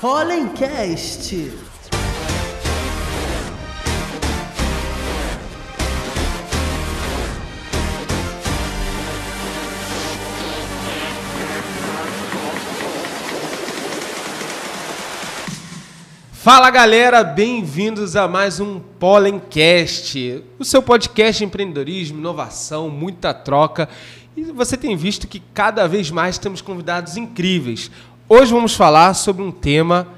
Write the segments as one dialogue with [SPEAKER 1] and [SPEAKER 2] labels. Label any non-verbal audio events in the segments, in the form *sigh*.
[SPEAKER 1] Hollencast.
[SPEAKER 2] Fala galera, bem-vindos a mais um Pollencast, o seu podcast de empreendedorismo, inovação, muita troca. E você tem visto que cada vez mais temos convidados incríveis. Hoje vamos falar sobre um tema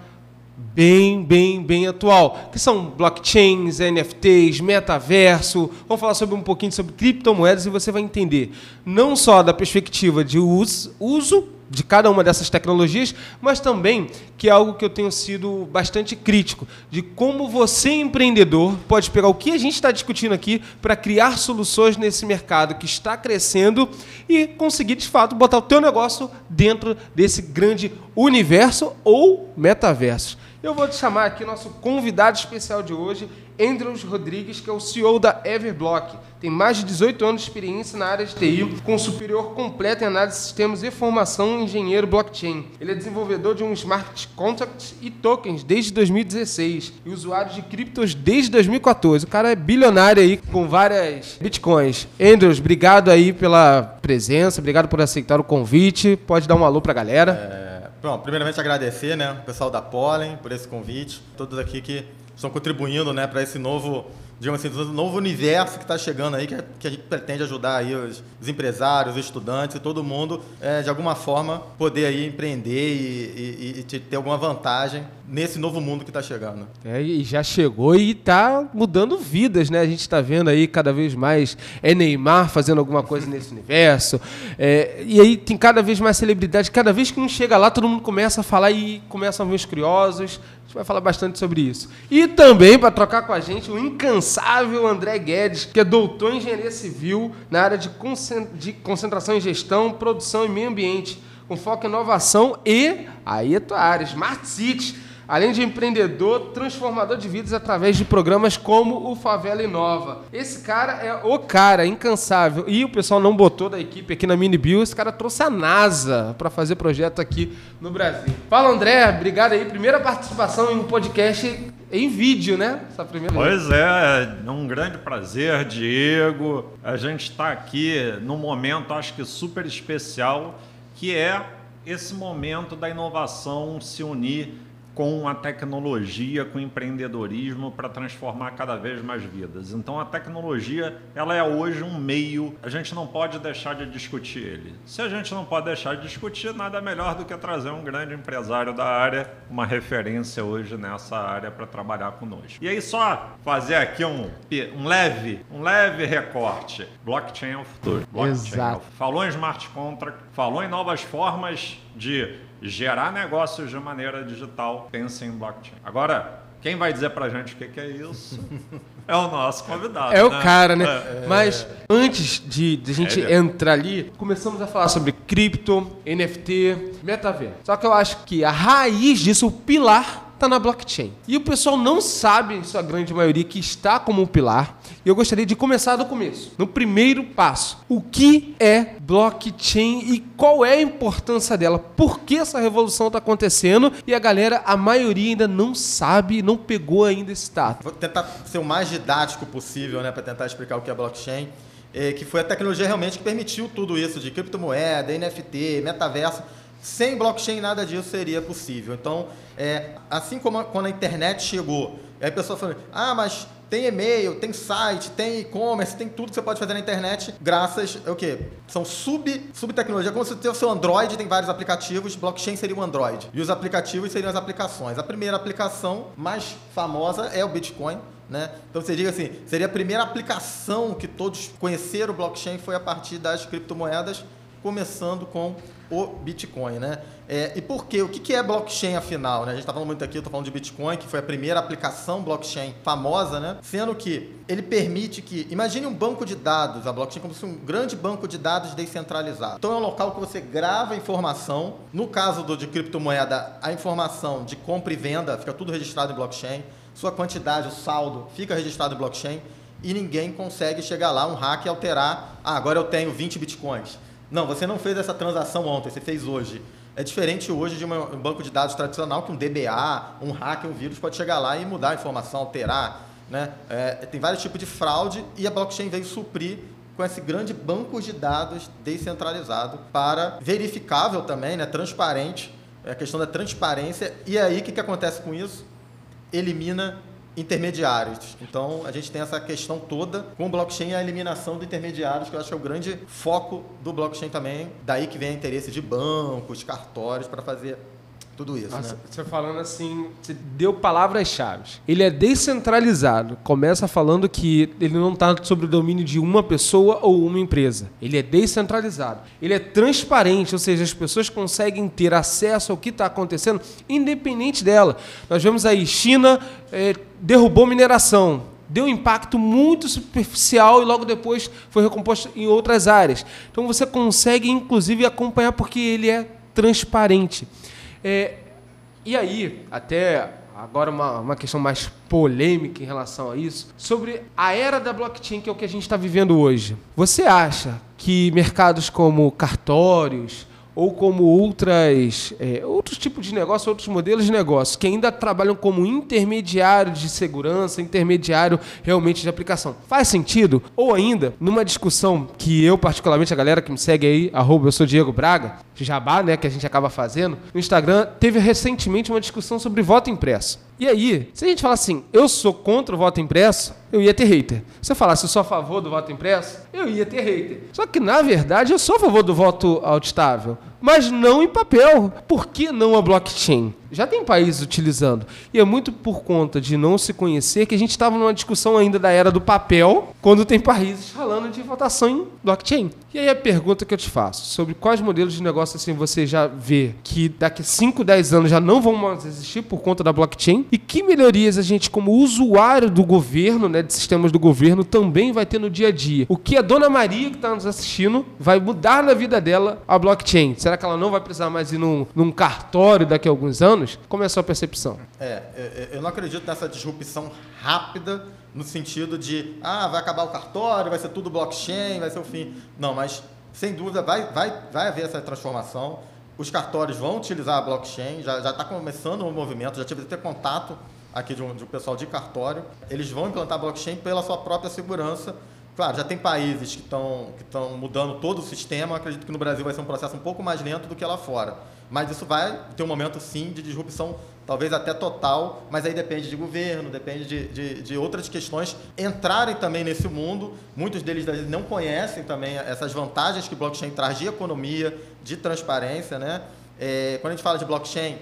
[SPEAKER 2] bem, bem, bem atual, que são blockchains, NFTs, metaverso. Vamos falar sobre um pouquinho sobre criptomoedas e você vai entender não só da perspectiva de uso, uso de cada uma dessas tecnologias, mas também que é algo que eu tenho sido bastante crítico, de como você, empreendedor, pode pegar o que a gente está discutindo aqui para criar soluções nesse mercado que está crescendo e conseguir, de fato, botar o teu negócio dentro desse grande universo ou metaverso. Eu vou te chamar aqui nosso convidado especial de hoje, Andrews Rodrigues, que é o CEO da Everblock. Tem mais de 18 anos de experiência na área de TI, com superior completo em análise de sistemas e formação em engenheiro blockchain. Ele é desenvolvedor de um smart contracts e tokens desde 2016 e usuário de criptos desde 2014. O cara é bilionário aí com várias bitcoins. Andrews, obrigado aí pela presença, obrigado por aceitar o convite. Pode dar um alô pra galera.
[SPEAKER 3] É, Bom, primeiramente agradecer, né, o pessoal da Pollen por esse convite, todos aqui que estão contribuindo, né, para esse novo, digamos assim, novo universo que está chegando aí, que, que, a gente pretende ajudar aí os, os empresários, os estudantes todo mundo, é, de alguma forma, poder aí empreender e, e, e ter alguma vantagem nesse novo mundo que está chegando.
[SPEAKER 2] É, e já chegou e está mudando vidas, né? A gente está vendo aí cada vez mais é Neymar fazendo alguma coisa nesse universo. É, e aí tem cada vez mais celebridade. Cada vez que um chega lá, todo mundo começa a falar e começam a ver os curiosos. A gente vai falar bastante sobre isso. E também, para trocar com a gente, o incansável André Guedes, que é doutor em engenharia civil na área de concentração em gestão, produção e meio ambiente, com foco em inovação e, aí é tua área, Smart Cities além de empreendedor, transformador de vidas através de programas como o Favela Inova. Esse cara é o cara, incansável. E o pessoal não botou da equipe aqui na Mini Bio, esse cara trouxe a NASA para fazer projeto aqui no Brasil. Fala, André, obrigado aí. Primeira participação em um podcast em vídeo, né?
[SPEAKER 4] Essa primeira pois vez. é, é um grande prazer, Diego. A gente está aqui num momento, acho que super especial, que é esse momento da inovação se unir com a tecnologia, com o empreendedorismo para transformar cada vez mais vidas. Então a tecnologia, ela é hoje um meio, a gente não pode deixar de discutir ele. Se a gente não pode deixar de discutir, nada melhor do que trazer um grande empresário da área, uma referência hoje nessa área para trabalhar conosco. E aí só fazer aqui um, um leve, um leve recorte. Blockchain é o futuro. Blockchain
[SPEAKER 2] Exato. É o
[SPEAKER 4] futuro. Falou em smart contract, falou em novas formas de gerar negócios de maneira digital, pense em blockchain. Agora, quem vai dizer pra gente o que, que é isso? *laughs* é o nosso convidado.
[SPEAKER 2] É
[SPEAKER 4] né?
[SPEAKER 2] o cara, né? É, Mas antes de, de a gente é entrar ali, começamos a falar sobre cripto, NFT, metaverso. Só que eu acho que a raiz disso, o pilar está na blockchain. E o pessoal não sabe, em sua grande maioria, que está como um pilar. E eu gostaria de começar do começo, no primeiro passo. O que é blockchain e qual é a importância dela? Por que essa revolução está acontecendo? E a galera, a maioria ainda não sabe, não pegou ainda esse dado.
[SPEAKER 3] Vou tentar ser o mais didático possível, né, para tentar explicar o que é blockchain. É, que foi a tecnologia realmente que permitiu tudo isso de criptomoeda, NFT, metaverso sem blockchain nada disso seria possível. Então, é, assim como quando a internet chegou, aí a pessoa falou, ah, mas tem e-mail, tem site, tem e-commerce, tem tudo que você pode fazer na internet, graças ao quê? São sub, sub tecnologia. Como você tem o seu Android, tem vários aplicativos, blockchain seria o Android. E os aplicativos seriam as aplicações. A primeira aplicação mais famosa é o Bitcoin. Né? Então você diga assim, seria a primeira aplicação que todos conheceram o blockchain foi a partir das criptomoedas começando com o Bitcoin, né? É, e por quê? O que que é blockchain afinal? Né? A gente está falando muito aqui, eu estou falando de Bitcoin, que foi a primeira aplicação blockchain famosa, né? Sendo que ele permite que, imagine um banco de dados, a blockchain como se fosse um grande banco de dados descentralizado. Então é um local que você grava informação. No caso do de criptomoeda, a informação de compra e venda fica tudo registrado em blockchain. Sua quantidade, o saldo, fica registrado em blockchain e ninguém consegue chegar lá, um hack e alterar. Ah, agora eu tenho 20 bitcoins. Não, você não fez essa transação ontem, você fez hoje. É diferente hoje de um banco de dados tradicional que um DBA, um hack, um vírus pode chegar lá e mudar a informação, alterar. Né? É, tem vários tipos de fraude e a blockchain veio suprir com esse grande banco de dados descentralizado para verificável também, né? transparente, é a questão da transparência. E aí, o que, que acontece com isso? Elimina intermediários. Então, a gente tem essa questão toda com o blockchain e a eliminação de intermediários, que eu acho que é o grande foco do blockchain também. Daí que vem o interesse de bancos, cartórios para fazer tudo isso.
[SPEAKER 2] Nossa,
[SPEAKER 3] né?
[SPEAKER 2] Você falando assim, você deu palavras-chave. Ele é descentralizado. Começa falando que ele não está sob o domínio de uma pessoa ou uma empresa. Ele é descentralizado. Ele é transparente, ou seja, as pessoas conseguem ter acesso ao que está acontecendo, independente dela. Nós vemos aí, China é, derrubou mineração. Deu um impacto muito superficial e logo depois foi recomposto em outras áreas. Então você consegue, inclusive, acompanhar porque ele é transparente. É, e aí, até agora uma, uma questão mais polêmica em relação a isso, sobre a era da blockchain, que é o que a gente está vivendo hoje. Você acha que mercados como cartórios, ou como outras, é, outros tipos de negócio, outros modelos de negócio, que ainda trabalham como intermediário de segurança, intermediário realmente de aplicação. Faz sentido? Ou ainda, numa discussão que eu, particularmente, a galera que me segue aí, arroba, eu sou Diego Braga, Jabá, né, que a gente acaba fazendo, no Instagram, teve recentemente uma discussão sobre voto impresso. E aí, se a gente falar assim, eu sou contra o voto impresso, eu ia ter hater. Se eu falasse, eu sou a favor do voto impresso, eu ia ter hater. Só que, na verdade, eu sou a favor do voto auditável, mas não em papel. Por que não a blockchain? Já tem países utilizando. E é muito por conta de não se conhecer que a gente estava numa discussão ainda da era do papel, quando tem países falando de votação em blockchain. E aí a pergunta que eu te faço, sobre quais modelos de negócio assim você já vê que daqui 5, 10 anos já não vão mais existir por conta da blockchain e que melhorias a gente como usuário do governo, né, de sistemas do governo também vai ter no dia a dia. O que a dona Maria que está nos assistindo vai mudar na vida dela a blockchain? Será que ela não vai precisar mais ir num, num cartório daqui a alguns anos? Como é a sua percepção?
[SPEAKER 3] É, eu não acredito nessa disrupção rápida no sentido de, ah, vai acabar o cartório, vai ser tudo blockchain, vai ser o fim. Não, mas sem dúvida vai, vai, vai haver essa transformação. Os cartórios vão utilizar a blockchain, já está começando o um movimento, já tive até contato aqui de um, de um pessoal de cartório. Eles vão implantar blockchain pela sua própria segurança. Claro, já tem países que estão que mudando todo o sistema. Acredito que no Brasil vai ser um processo um pouco mais lento do que lá fora. Mas isso vai ter um momento, sim, de disrupção talvez até total, mas aí depende de governo, depende de, de, de, outras questões entrarem também nesse mundo. Muitos deles não conhecem também essas vantagens que blockchain traz de economia, de transparência, né? É, quando a gente fala de blockchain,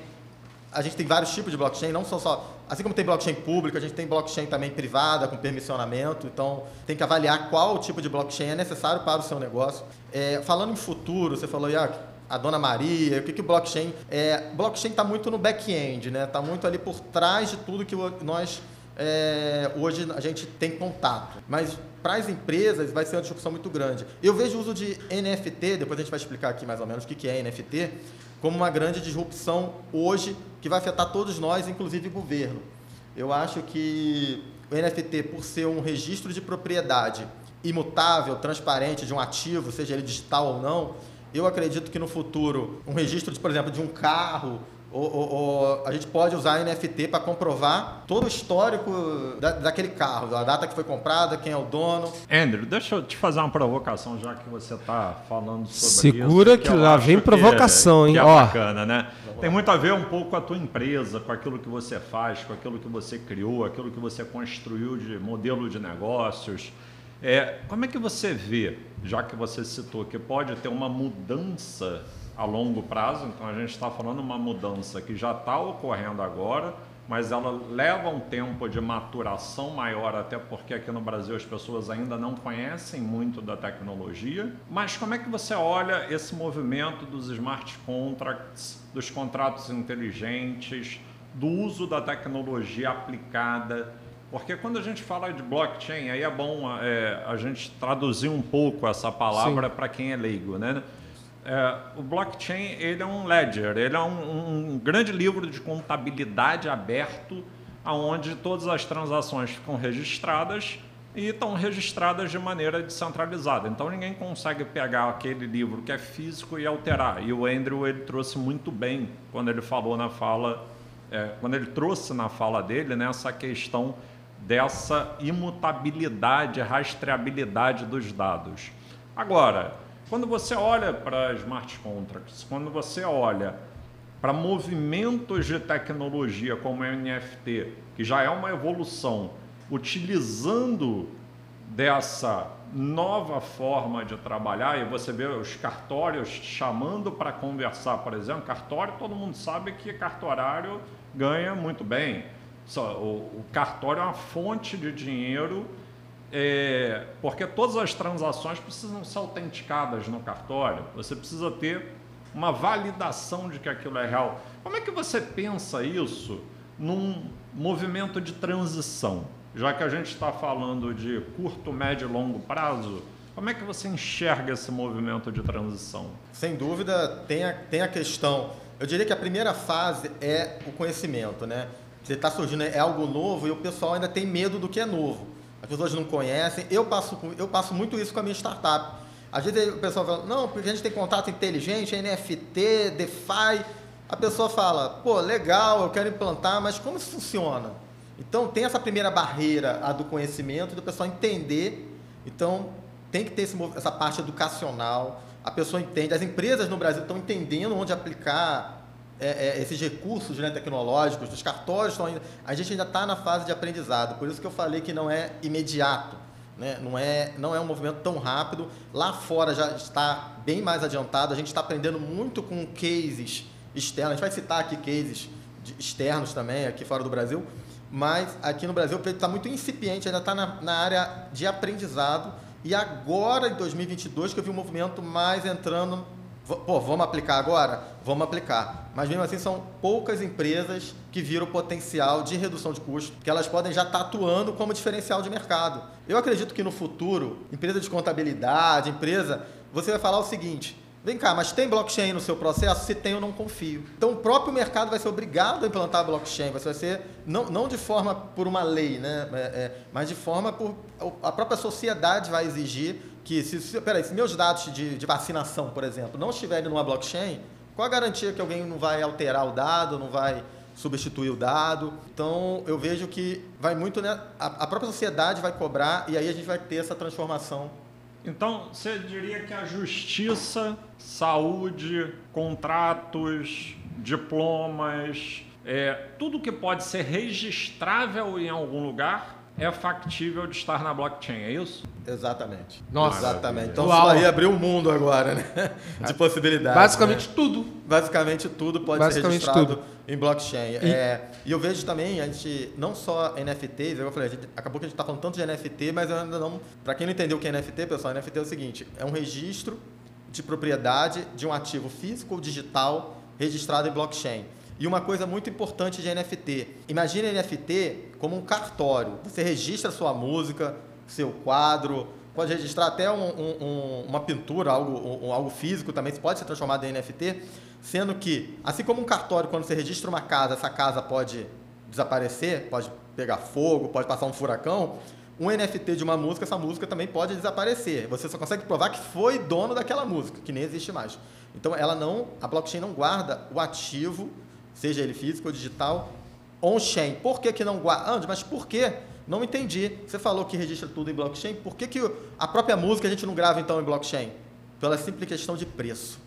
[SPEAKER 3] a gente tem vários tipos de blockchain, não são só. Assim como tem blockchain pública, a gente tem blockchain também privada, com permissionamento. Então, tem que avaliar qual tipo de blockchain é necessário para o seu negócio. É, falando em futuro, você falou, Iac, a Dona Maria, o que, que o blockchain é. Blockchain está muito no back-end, né? Está muito ali por trás de tudo que nós é, hoje a gente tem contato. Mas para as empresas vai ser uma discussão muito grande. Eu vejo o uso de NFT, depois a gente vai explicar aqui mais ou menos o que é NFT, como uma grande disrupção hoje que vai afetar todos nós, inclusive o governo. Eu acho que o NFT, por ser um registro de propriedade imutável, transparente de um ativo, seja ele digital ou não, eu acredito que no futuro, um registro, de, por exemplo, de um carro, ou, ou, ou, a gente pode usar NFT para comprovar todo o histórico da, daquele carro, a data que foi comprada, quem é o dono.
[SPEAKER 4] Andrew, deixa eu te fazer uma provocação, já que você está falando sobre
[SPEAKER 2] Segura
[SPEAKER 4] isso.
[SPEAKER 2] Segura que, que lá vem provocação,
[SPEAKER 4] que
[SPEAKER 2] hein?
[SPEAKER 4] Que é
[SPEAKER 2] Ó.
[SPEAKER 4] bacana, né? Tem muito a ver um pouco com a tua empresa, com aquilo que você faz, com aquilo que você criou, aquilo que você construiu de modelo de negócios. É, como é que você vê, já que você citou que pode ter uma mudança a longo prazo, então a gente está falando uma mudança que já está ocorrendo agora, mas ela leva um tempo de maturação maior, até porque aqui no Brasil as pessoas ainda não conhecem muito da tecnologia. Mas como é que você olha esse movimento dos smart contracts, dos contratos inteligentes, do uso da tecnologia aplicada? Porque quando a gente fala de blockchain, aí é bom é, a gente traduzir um pouco essa palavra para quem é leigo, né? É, o blockchain ele é um ledger, ele é um, um, grande livro de contabilidade aberto, onde todas as transações ficam registradas e estão registradas de maneira descentralizada. Então ninguém consegue pegar aquele livro que é físico e alterar. E o Andrew ele trouxe muito bem quando ele falou na fala, é, quando ele trouxe na fala dele né, essa questão dessa imutabilidade, rastreabilidade dos dados. Agora, quando você olha para smart contracts, quando você olha para movimentos de tecnologia como o NFT, que já é uma evolução, utilizando dessa nova forma de trabalhar, e você vê os cartórios chamando para conversar, por exemplo, cartório, todo mundo sabe que cartorário ganha muito bem. O cartório é uma fonte de dinheiro é, porque todas as transações precisam ser autenticadas no cartório. Você precisa ter uma validação de que aquilo é real. Como é que você pensa isso num movimento de transição? Já que a gente está falando de curto, médio e longo prazo, como é que você enxerga esse movimento de transição?
[SPEAKER 3] Sem dúvida, tem a, tem a questão. Eu diria que a primeira fase é o conhecimento, né? Você está surgindo, é algo novo e o pessoal ainda tem medo do que é novo as pessoas não conhecem. Eu passo, eu passo muito isso com a minha startup. Às vezes o pessoal fala, não, porque a gente tem contato inteligente, NFT, DeFi. A pessoa fala, pô, legal, eu quero implantar, mas como isso funciona? Então tem essa primeira barreira, a do conhecimento, do pessoal entender. Então tem que ter esse, essa parte educacional. A pessoa entende, as empresas no Brasil estão entendendo onde aplicar é, é, esses recursos né, tecnológicos, dos cartórios estão ainda. A gente ainda está na fase de aprendizado, por isso que eu falei que não é imediato. Né? Não, é, não é um movimento tão rápido. Lá fora já está bem mais adiantado. A gente está aprendendo muito com cases externos. A gente vai citar aqui cases externos também, aqui fora do Brasil. Mas aqui no Brasil está muito incipiente, ainda está na, na área de aprendizado. E agora, em 2022, que eu vi um movimento mais entrando Pô, vamos aplicar agora? Vamos aplicar. Mas mesmo assim são poucas empresas que viram o potencial de redução de custo, que elas podem já estar atuando como diferencial de mercado. Eu acredito que no futuro, empresa de contabilidade, empresa, você vai falar o seguinte: Vem cá, mas tem blockchain no seu processo? Se tem, eu não confio. Então, o próprio mercado vai ser obrigado a implantar blockchain. Vai ser não, não de forma por uma lei, né? É, é, mas de forma por a própria sociedade vai exigir que se, se peraí, se meus dados de, de vacinação, por exemplo, não estiverem numa blockchain, qual a garantia que alguém não vai alterar o dado, não vai substituir o dado? Então, eu vejo que vai muito, né? A, a própria sociedade vai cobrar e aí a gente vai ter essa transformação
[SPEAKER 4] então, você diria que a justiça, saúde, contratos, diplomas, é, tudo que pode ser registrável em algum lugar é factível de estar na blockchain, é isso?
[SPEAKER 3] Exatamente.
[SPEAKER 2] Nossa.
[SPEAKER 3] Exatamente. Então Uau. isso aí abriu um mundo agora, né? *laughs* De possibilidades.
[SPEAKER 2] Basicamente
[SPEAKER 3] né?
[SPEAKER 2] tudo.
[SPEAKER 3] Basicamente tudo pode Basicamente ser registrado tudo. em blockchain. E... É, e eu vejo também, a gente, não só NFTs, eu falei, gente, acabou que a gente está falando tanto de NFT, mas eu ainda não. Para quem não entendeu o que é NFT, pessoal, NFT é o seguinte: é um registro de propriedade de um ativo físico ou digital registrado em blockchain. E uma coisa muito importante de NFT. Imagine NFT como um cartório. Você registra sua música, seu quadro, pode registrar até um, um, uma pintura, algo, um, algo físico também, pode ser transformado em NFT, sendo que, assim como um cartório, quando você registra uma casa, essa casa pode desaparecer, pode pegar fogo, pode passar um furacão, um NFT de uma música, essa música também pode desaparecer. Você só consegue provar que foi dono daquela música, que nem existe mais. Então, ela não, a blockchain não guarda o ativo seja ele físico ou digital, on-chain. Por que, que não guarda? Andy, mas por que? Não entendi. Você falou que registra tudo em blockchain. Por que, que a própria música a gente não grava então em blockchain? Pela simples questão de preço.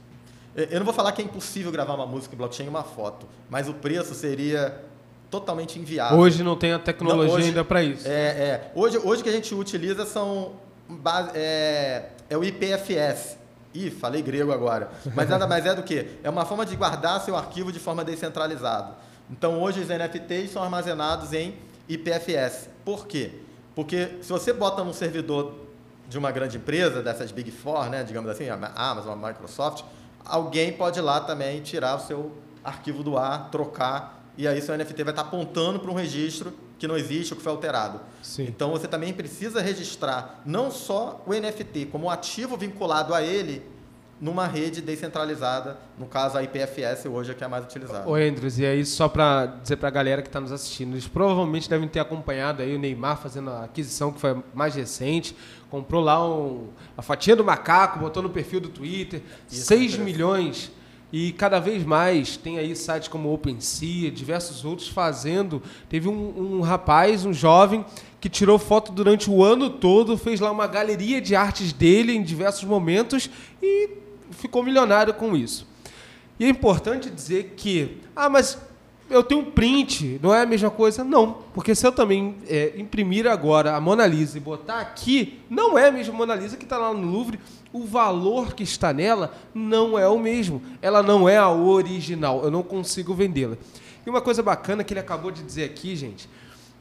[SPEAKER 3] Eu não vou falar que é impossível gravar uma música em blockchain e uma foto, mas o preço seria totalmente inviável.
[SPEAKER 2] Hoje não tem a tecnologia não, hoje, ainda para isso.
[SPEAKER 3] É, é. Hoje, hoje que a gente utiliza são base, é, é o IPFS, Ih, falei grego agora. Mas nada mais é do que? É uma forma de guardar seu arquivo de forma descentralizada. Então hoje os NFTs são armazenados em IPFS. Por quê? Porque se você bota num servidor de uma grande empresa, dessas Big Four, né, digamos assim, a Amazon, a Microsoft, alguém pode ir lá também tirar o seu arquivo do ar, trocar, e aí seu NFT vai estar apontando para um registro que não existe ou que foi alterado.
[SPEAKER 2] Sim.
[SPEAKER 3] Então você também precisa registrar não só o NFT, como o ativo vinculado a ele numa rede descentralizada, no caso a IPFS hoje é que é a mais utilizada.
[SPEAKER 2] Ô, Andrews, e aí só para dizer para a galera que está nos assistindo, eles provavelmente devem ter acompanhado aí o Neymar fazendo a aquisição que foi mais recente, comprou lá um, a fatia do macaco, botou no perfil do Twitter,
[SPEAKER 3] Isso,
[SPEAKER 2] 6
[SPEAKER 3] é
[SPEAKER 2] milhões e cada vez mais tem aí sites como OpenSea, diversos outros fazendo. Teve um, um rapaz, um jovem, que tirou foto durante o ano todo, fez lá uma galeria de artes dele em diversos momentos e ficou milionário com isso. E é importante dizer que, ah, mas eu tenho um print, não é a mesma coisa? Não, porque se eu também é, imprimir agora a Mona Lisa e botar aqui, não é a mesma Mona Lisa que está lá no Louvre, o valor que está nela não é o mesmo. Ela não é a original, eu não consigo vendê-la. E uma coisa bacana que ele acabou de dizer aqui, gente,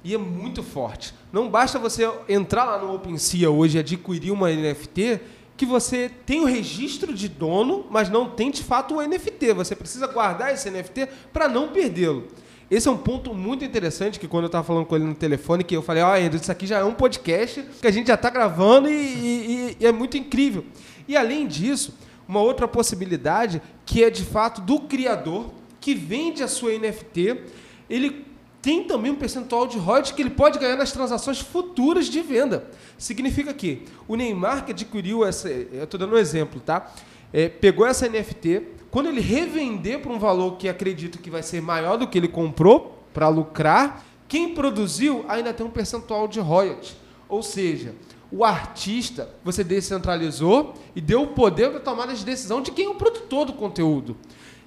[SPEAKER 2] e é muito forte. Não basta você entrar lá no OpenSea hoje e adquirir uma NFT que você tem o registro de dono, mas não tem de fato o NFT. Você precisa guardar esse NFT para não perdê-lo. Esse é um ponto muito interessante que quando eu estava falando com ele no telefone, que eu falei, ó, oh, Andrew, isso aqui já é um podcast que a gente já está gravando e, e, e é muito incrível. E além disso, uma outra possibilidade que é de fato do criador que vende a sua NFT, ele tem também um percentual de royalties que ele pode ganhar nas transações futuras de venda. Significa que o Neymar que adquiriu essa, eu estou dando um exemplo, tá? É, pegou essa NFT, quando ele revender por um valor que acredito que vai ser maior do que ele comprou para lucrar, quem produziu ainda tem um percentual de royalties. Ou seja, o artista você descentralizou e deu o poder da tomada de decisão de quem é o produtor do conteúdo.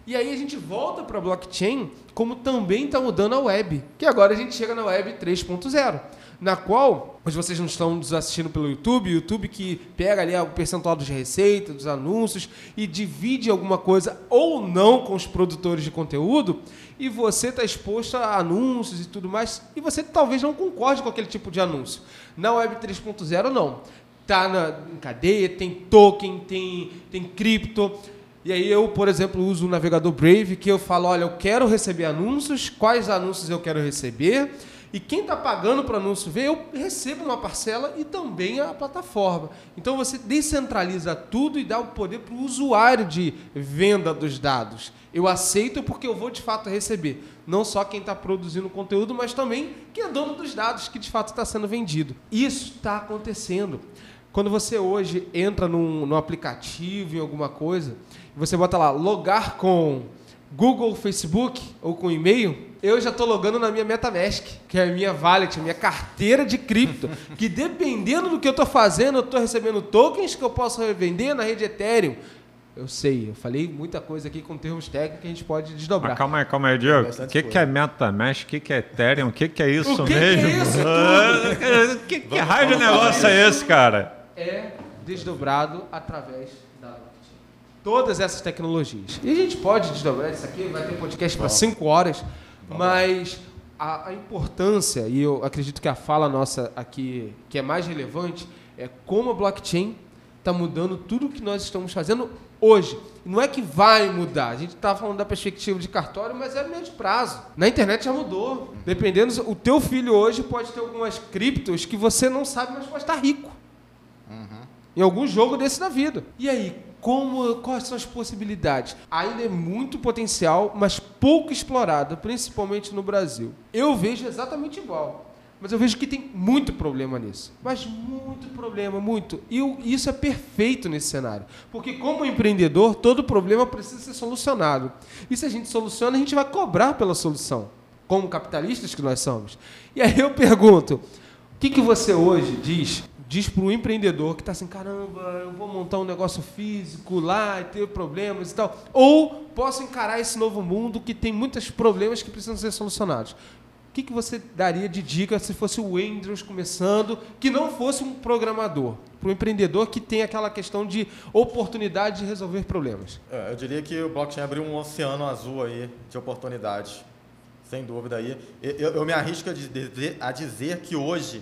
[SPEAKER 2] E aí a gente volta para a blockchain, como também está mudando a web, que agora a gente chega na web 3.0, na qual, hoje vocês não estão nos assistindo pelo YouTube, YouTube que pega ali o percentual de receita, dos anúncios e divide alguma coisa ou não com os produtores de conteúdo, e você está exposto a anúncios e tudo mais, e você talvez não concorde com aquele tipo de anúncio. Na web 3.0 não. Tá na em cadeia, tem token, tem, tem cripto, e aí eu, por exemplo, uso o navegador Brave, que eu falo, olha, eu quero receber anúncios, quais anúncios eu quero receber, e quem está pagando para o anúncio ver, eu recebo uma parcela e também a plataforma. Então você descentraliza tudo e dá o poder para o usuário de venda dos dados. Eu aceito porque eu vou de fato receber. Não só quem está produzindo conteúdo, mas também quem é dono dos dados que de fato está sendo vendido. Isso está acontecendo. Quando você hoje entra num, num aplicativo, em alguma coisa, você bota lá, logar com Google, Facebook ou com e-mail, eu já estou logando na minha MetaMask, que é a minha wallet, a minha carteira de cripto, *laughs* que dependendo do que eu estou fazendo, eu estou recebendo tokens que eu posso revender na rede Ethereum. Eu sei, eu falei muita coisa aqui com termos técnicos que a gente pode desdobrar.
[SPEAKER 4] Mas calma aí, calma aí, Diego. O que, que é MetaMask? O que, que é Ethereum? O que, que é isso
[SPEAKER 2] o que
[SPEAKER 4] mesmo?
[SPEAKER 2] Que é isso
[SPEAKER 4] tudo? que, que raio de negócio é esse, cara?
[SPEAKER 2] É desdobrado através todas essas tecnologias. E a gente pode desdobrar isso aqui, vai ter podcast para cinco horas, mas a, a, importância, e eu acredito que a fala nossa aqui, que é mais relevante, é como a blockchain está mudando tudo o que nós estamos fazendo hoje. Não é que vai mudar, a gente está falando da perspectiva de cartório, mas é médio prazo. Na internet já mudou. Dependendo, o teu filho hoje pode ter algumas criptos que você não sabe, mas pode estar rico. Uhum. Em algum jogo desse da vida. E aí, como, quais são as possibilidades? Ainda é muito potencial, mas pouco explorado, principalmente no Brasil. Eu vejo exatamente igual. Mas eu vejo que tem muito problema nisso. Mas muito problema, muito. E isso é perfeito nesse cenário. Porque, como empreendedor, todo problema precisa ser solucionado. E se a gente soluciona, a gente vai cobrar pela solução. Como capitalistas que nós somos. E aí eu pergunto: o que, que você hoje diz diz para o empreendedor que está assim, caramba, eu vou montar um negócio físico lá e ter problemas e tal. Ou posso encarar esse novo mundo que tem muitos problemas que precisam ser solucionados. O que, que você daria de dica se fosse o Andrews começando, que não fosse um programador? Para o empreendedor que tem aquela questão de oportunidade de resolver problemas.
[SPEAKER 3] É, eu diria que o blockchain abriu um oceano azul aí de oportunidades. Sem dúvida aí. Eu, eu me arrisco a dizer, a dizer que hoje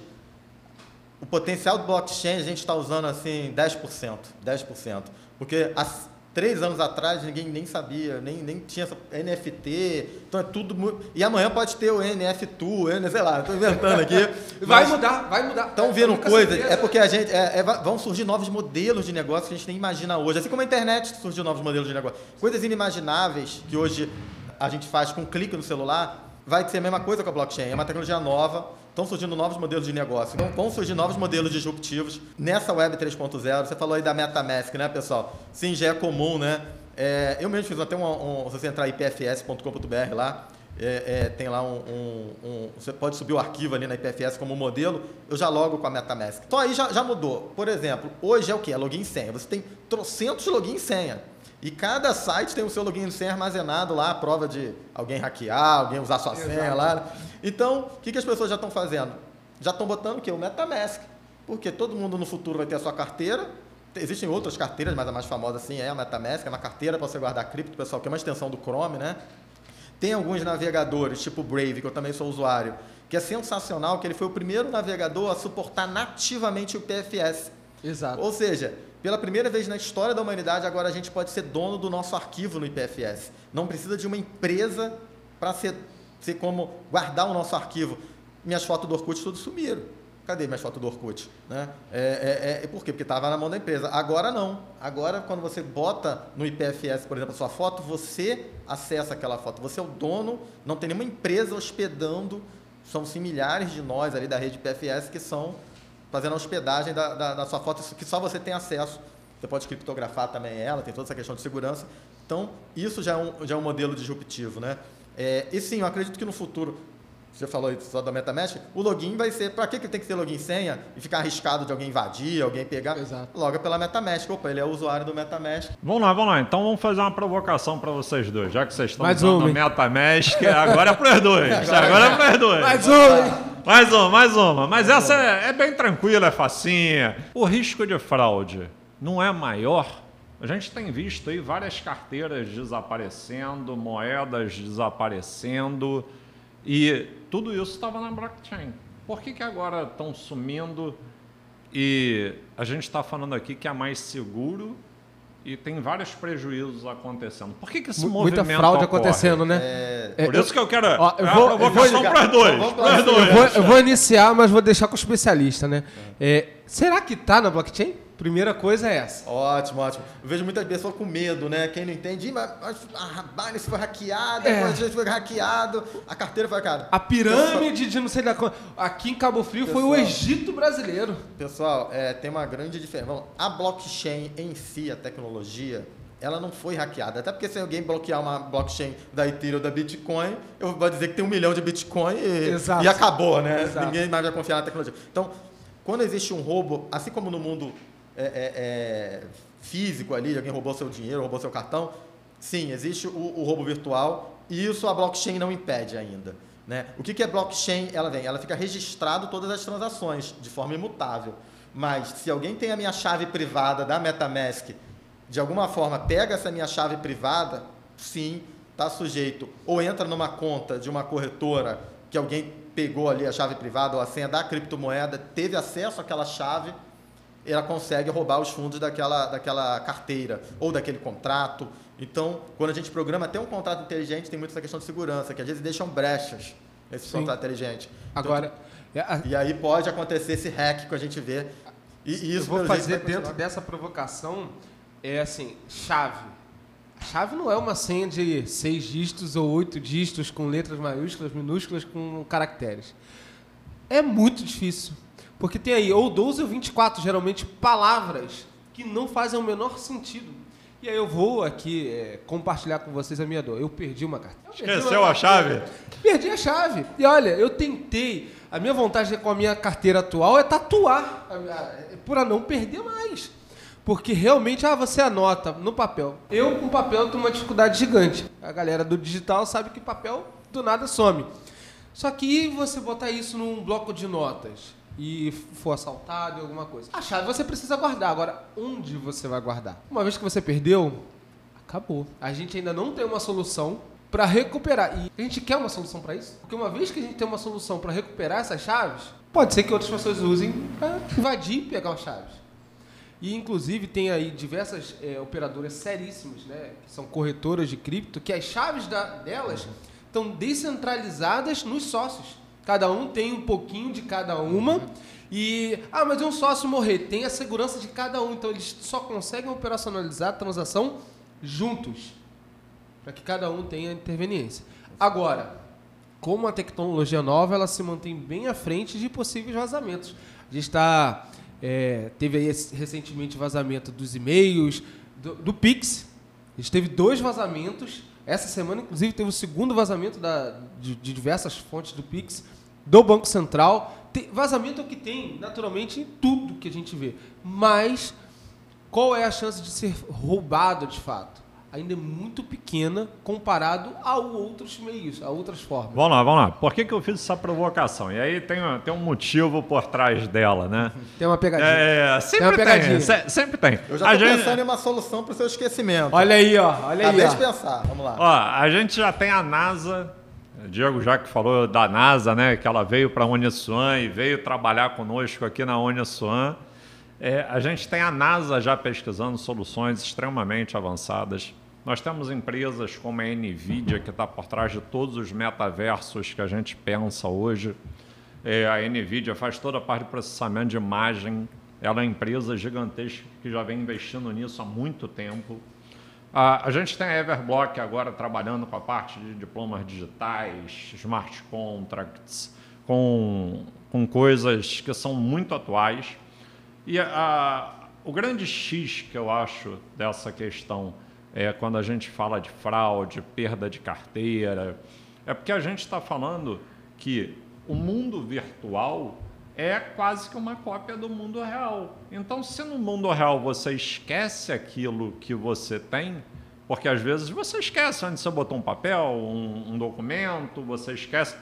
[SPEAKER 3] o potencial do blockchain a gente está usando assim 10%. 10%. Porque há três anos atrás ninguém nem sabia, nem, nem tinha NFT. Então é tudo muito. E amanhã pode ter o NF2, N, sei lá, estou inventando aqui. *laughs*
[SPEAKER 2] vai mudar, vai mudar.
[SPEAKER 3] Estão vendo coisas. É porque a gente. É, é, vão surgir novos modelos de negócio que a gente nem imagina hoje. Assim como a internet surgiu novos modelos de negócio. Coisas inimagináveis que hoje a gente faz com um clique no celular. Vai ser a mesma coisa com a blockchain. É uma tecnologia nova Estão surgindo novos modelos de negócio. Então, vão surgir novos modelos disruptivos nessa Web 3.0. Você falou aí da MetaMask, né, pessoal? Sim, já é comum, né? É, eu mesmo fiz até um, um se você entrar ipfs.com.br lá, é, é, tem lá um, um, um, Você pode subir o arquivo ali na IPFS como modelo, eu já logo com a MetaMask. Então aí já, já mudou. Por exemplo, hoje é o que? É login e senha. Você tem trocentos login e senha. E cada site tem o seu login e senha armazenado lá, a prova de alguém hackear, alguém usar sua Exato. senha lá. Então, o que, que as pessoas já estão fazendo? Já estão botando o quê? O MetaMask. Porque todo mundo no futuro vai ter a sua carteira. Existem outras carteiras, mas a mais famosa sim é a MetaMask, é uma carteira para você guardar cripto, pessoal, que é uma extensão do Chrome, né? Tem alguns navegadores, tipo Brave, que eu também sou usuário, que é sensacional, que ele foi o primeiro navegador a suportar nativamente o PFS.
[SPEAKER 2] Exato.
[SPEAKER 3] Ou seja, pela primeira vez na história da humanidade, agora a gente pode ser dono do nosso arquivo no IPFS. Não precisa de uma empresa para ser, ser como guardar o nosso arquivo. Minhas fotos do Orkut tudo sumiram. Cadê minhas fotos do Orkut? Né? É, é, é, por quê? Porque estava na mão da empresa. Agora não. Agora, quando você bota no IPFS, por exemplo, a sua foto, você acessa aquela foto. Você é o dono, não tem nenhuma empresa hospedando. São sim milhares de nós ali da rede IPFS que são fazendo a hospedagem da, da, da, sua foto, que só você tem acesso. Você pode criptografar também ela, tem toda essa questão de segurança. Então, isso já é um, já é um modelo disruptivo. Né? É, e sim, eu acredito que no futuro, você falou só da MetaMask, o login vai ser, para que, que tem que ter login e senha e ficar arriscado de alguém invadir, alguém pegar?
[SPEAKER 2] Exato.
[SPEAKER 3] Logo pela MetaMask. Opa, ele é o usuário do MetaMask.
[SPEAKER 4] Vamos lá, vamos lá. Então vamos fazer uma provocação para vocês dois. Já que vocês estão Mais usando o MetaMask, *laughs* agora é para os dois. Agora é para os dois.
[SPEAKER 2] Mais um,
[SPEAKER 4] mais uma, mais uma. Mas essa é, é bem tranquila, é facinha. O risco de fraude não é maior? A gente tem visto aí várias carteiras desaparecendo, moedas desaparecendo e tudo isso estava na blockchain. Por que, que agora estão sumindo e a gente está falando aqui que é mais seguro e tem vários prejuízos acontecendo. Por que, que esse
[SPEAKER 2] Muita
[SPEAKER 4] movimento
[SPEAKER 2] Muita fraude
[SPEAKER 4] ocorre?
[SPEAKER 2] acontecendo, né?
[SPEAKER 4] É... Por isso que eu quero ó, eu vou, eu vou, para dois.
[SPEAKER 2] Eu vou, eu vou, iniciar, mas vou deixar com o especialista, né? É, será que está na blockchain? Primeira coisa é essa.
[SPEAKER 3] Ótimo, ótimo. Eu vejo muitas pessoas com medo, né? Quem não entende, mas a Binance foi hackeada, é. a gente foi hackeado, a carteira foi hackeada.
[SPEAKER 2] A pirâmide de não sei da Aqui em Cabo Frio pessoal, foi o Egito brasileiro.
[SPEAKER 3] Pessoal, é, tem uma grande diferença. A blockchain em si, a tecnologia, ela não foi hackeada. Até porque se alguém bloquear uma blockchain da Ethereum ou da Bitcoin, eu vou dizer que tem um milhão de Bitcoin e, e acabou, né? Exato. Ninguém mais vai confiar na tecnologia. Então, quando existe um roubo, assim como no mundo é, é, é, físico ali, alguém roubou seu dinheiro, roubou seu cartão, sim, existe o, o roubo virtual e isso a blockchain não impede ainda. Né? O que, que é blockchain? Ela vem, ela fica registrado todas as transações de forma imutável. Mas se alguém tem a minha chave privada da MetaMask, de alguma forma pega essa minha chave privada, sim, está sujeito. Ou entra numa conta de uma corretora que alguém pegou ali a chave privada ou a senha da criptomoeda, teve acesso àquela chave, ela consegue roubar os fundos daquela, daquela carteira ou daquele contrato. Então, quando a gente programa até um contrato inteligente, tem muito essa questão de segurança, que às vezes deixam brechas esse Sim. contrato inteligente.
[SPEAKER 2] Então, Agora,
[SPEAKER 3] então, e aí pode acontecer esse hack que a gente vê.
[SPEAKER 2] E, e isso, Eu vou fazer dentro dessa provocação é assim, chave. A chave não é uma senha de seis dígitos ou oito dígitos com letras maiúsculas, minúsculas, com caracteres. É muito difícil. Porque tem aí ou 12 ou 24, geralmente, palavras que não fazem o menor sentido. E aí eu vou aqui é, compartilhar com vocês a minha dor. Eu perdi uma carta.
[SPEAKER 4] Esqueceu a chave?
[SPEAKER 2] Perdi a chave. E olha, eu tentei. A minha vontade com a minha carteira atual é tatuar, para não perder mais. Porque realmente, ah, você anota no papel. Eu com papel tenho uma dificuldade gigante. A galera do digital sabe que papel do nada some. Só que você botar isso num bloco de notas e for assaltado ou alguma coisa. A chave você precisa guardar. Agora, onde você vai guardar? Uma vez que você perdeu, acabou. A gente ainda não tem uma solução para recuperar. E a gente quer uma solução para isso? Porque uma vez que a gente tem uma solução para recuperar essas chaves, pode ser que outras pessoas usem para invadir e pegar as chaves. E inclusive tem aí diversas é, operadoras seríssimas, né, que são corretoras de cripto, que as chaves da, delas estão descentralizadas nos sócios. Cada um tem um pouquinho de cada uma. E, ah, mas e um sócio morrer? Tem a segurança de cada um. Então eles só conseguem operacionalizar a transação juntos. Para que cada um tenha interveniência. Agora, como a tecnologia nova, ela se mantém bem à frente de possíveis vazamentos. A gente está. É, teve aí recentemente vazamento dos e-mails, do, do Pix. A gente teve dois vazamentos. Essa semana, inclusive, teve o segundo vazamento da, de, de diversas fontes do Pix, do Banco Central. Tem- vazamento é o que tem, naturalmente, em tudo que a gente vê. Mas qual é a chance de ser roubado de fato? Ainda é muito pequena comparado a outros meios, a outras formas.
[SPEAKER 4] Vamos lá, vamos lá. Por que, que eu fiz essa provocação? E aí tem, um- tem um motivo por trás dela, né?
[SPEAKER 2] Tem uma pegadinha.
[SPEAKER 4] É, sempre
[SPEAKER 2] uma
[SPEAKER 4] tem,
[SPEAKER 2] pegadinha.
[SPEAKER 4] se- sempre tem.
[SPEAKER 3] Eu já
[SPEAKER 4] A
[SPEAKER 3] tô
[SPEAKER 4] gente-
[SPEAKER 3] pensando em uma solução pro seu esquecimento.
[SPEAKER 2] Olha aí, ó. Olha aí,
[SPEAKER 3] Acabei
[SPEAKER 2] ó.
[SPEAKER 3] de pensar. Vamos lá.
[SPEAKER 4] Ó, a gente já tem a NASA, Diego já que falou da NASA, né, que ela veio para a Uniswan e veio trabalhar conosco aqui na Uniswan. É, a gente tem a NASA já pesquisando soluções extremamente avançadas. Nós temos empresas como a NVIDIA, que está por trás de todos os metaversos que a gente pensa hoje. É, a NVIDIA faz toda a parte de processamento de imagem. Ela é uma empresa gigantesca que já vem investindo nisso há muito tempo. A, a gente tem a Everblock agora trabalhando com a parte de diplomas digitais, smart contracts, com, com coisas que são muito atuais. E a- o grande X que eu acho dessa questão é quando a gente fala de fraude, perda de carteira, é porque a gente está falando que o mundo virtual é quase que uma cópia do mundo real. Então, se no mundo real você esquece aquilo que você tem, porque às vezes você esquece onde você botou um papel, um, um documento, você esquece.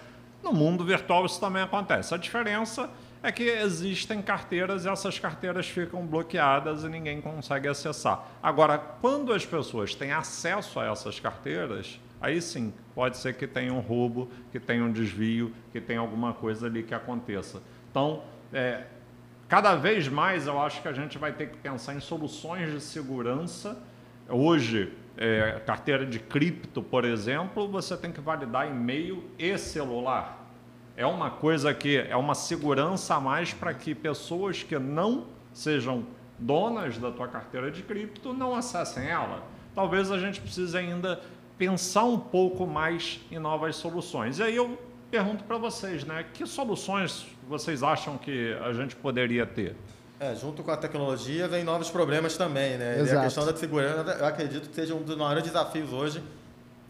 [SPEAKER 4] No mundo virtual isso também acontece. A diferença é que existem carteiras e essas carteiras ficam bloqueadas e ninguém consegue acessar. Agora, quando as pessoas têm acesso a essas carteiras, aí sim, pode ser que tenha um roubo, que tenha um desvio, que tenha alguma coisa ali que aconteça. Então, é, cada vez mais eu acho que a gente vai ter que pensar em soluções de segurança. Hoje, é, carteira de cripto, por exemplo, você tem que validar e-mail e celular. É uma coisa que é uma segurança a mais para que pessoas que não sejam donas da tua carteira de cripto não acessem ela. Talvez a gente precise ainda pensar um pouco mais em novas soluções. E aí eu pergunto para vocês, né? Que soluções vocês acham que a gente poderia ter?
[SPEAKER 3] É, junto com a tecnologia vem novos problemas também, né? E
[SPEAKER 2] Exato.
[SPEAKER 3] a questão da segurança, eu acredito que seja um dos maiores desafios hoje,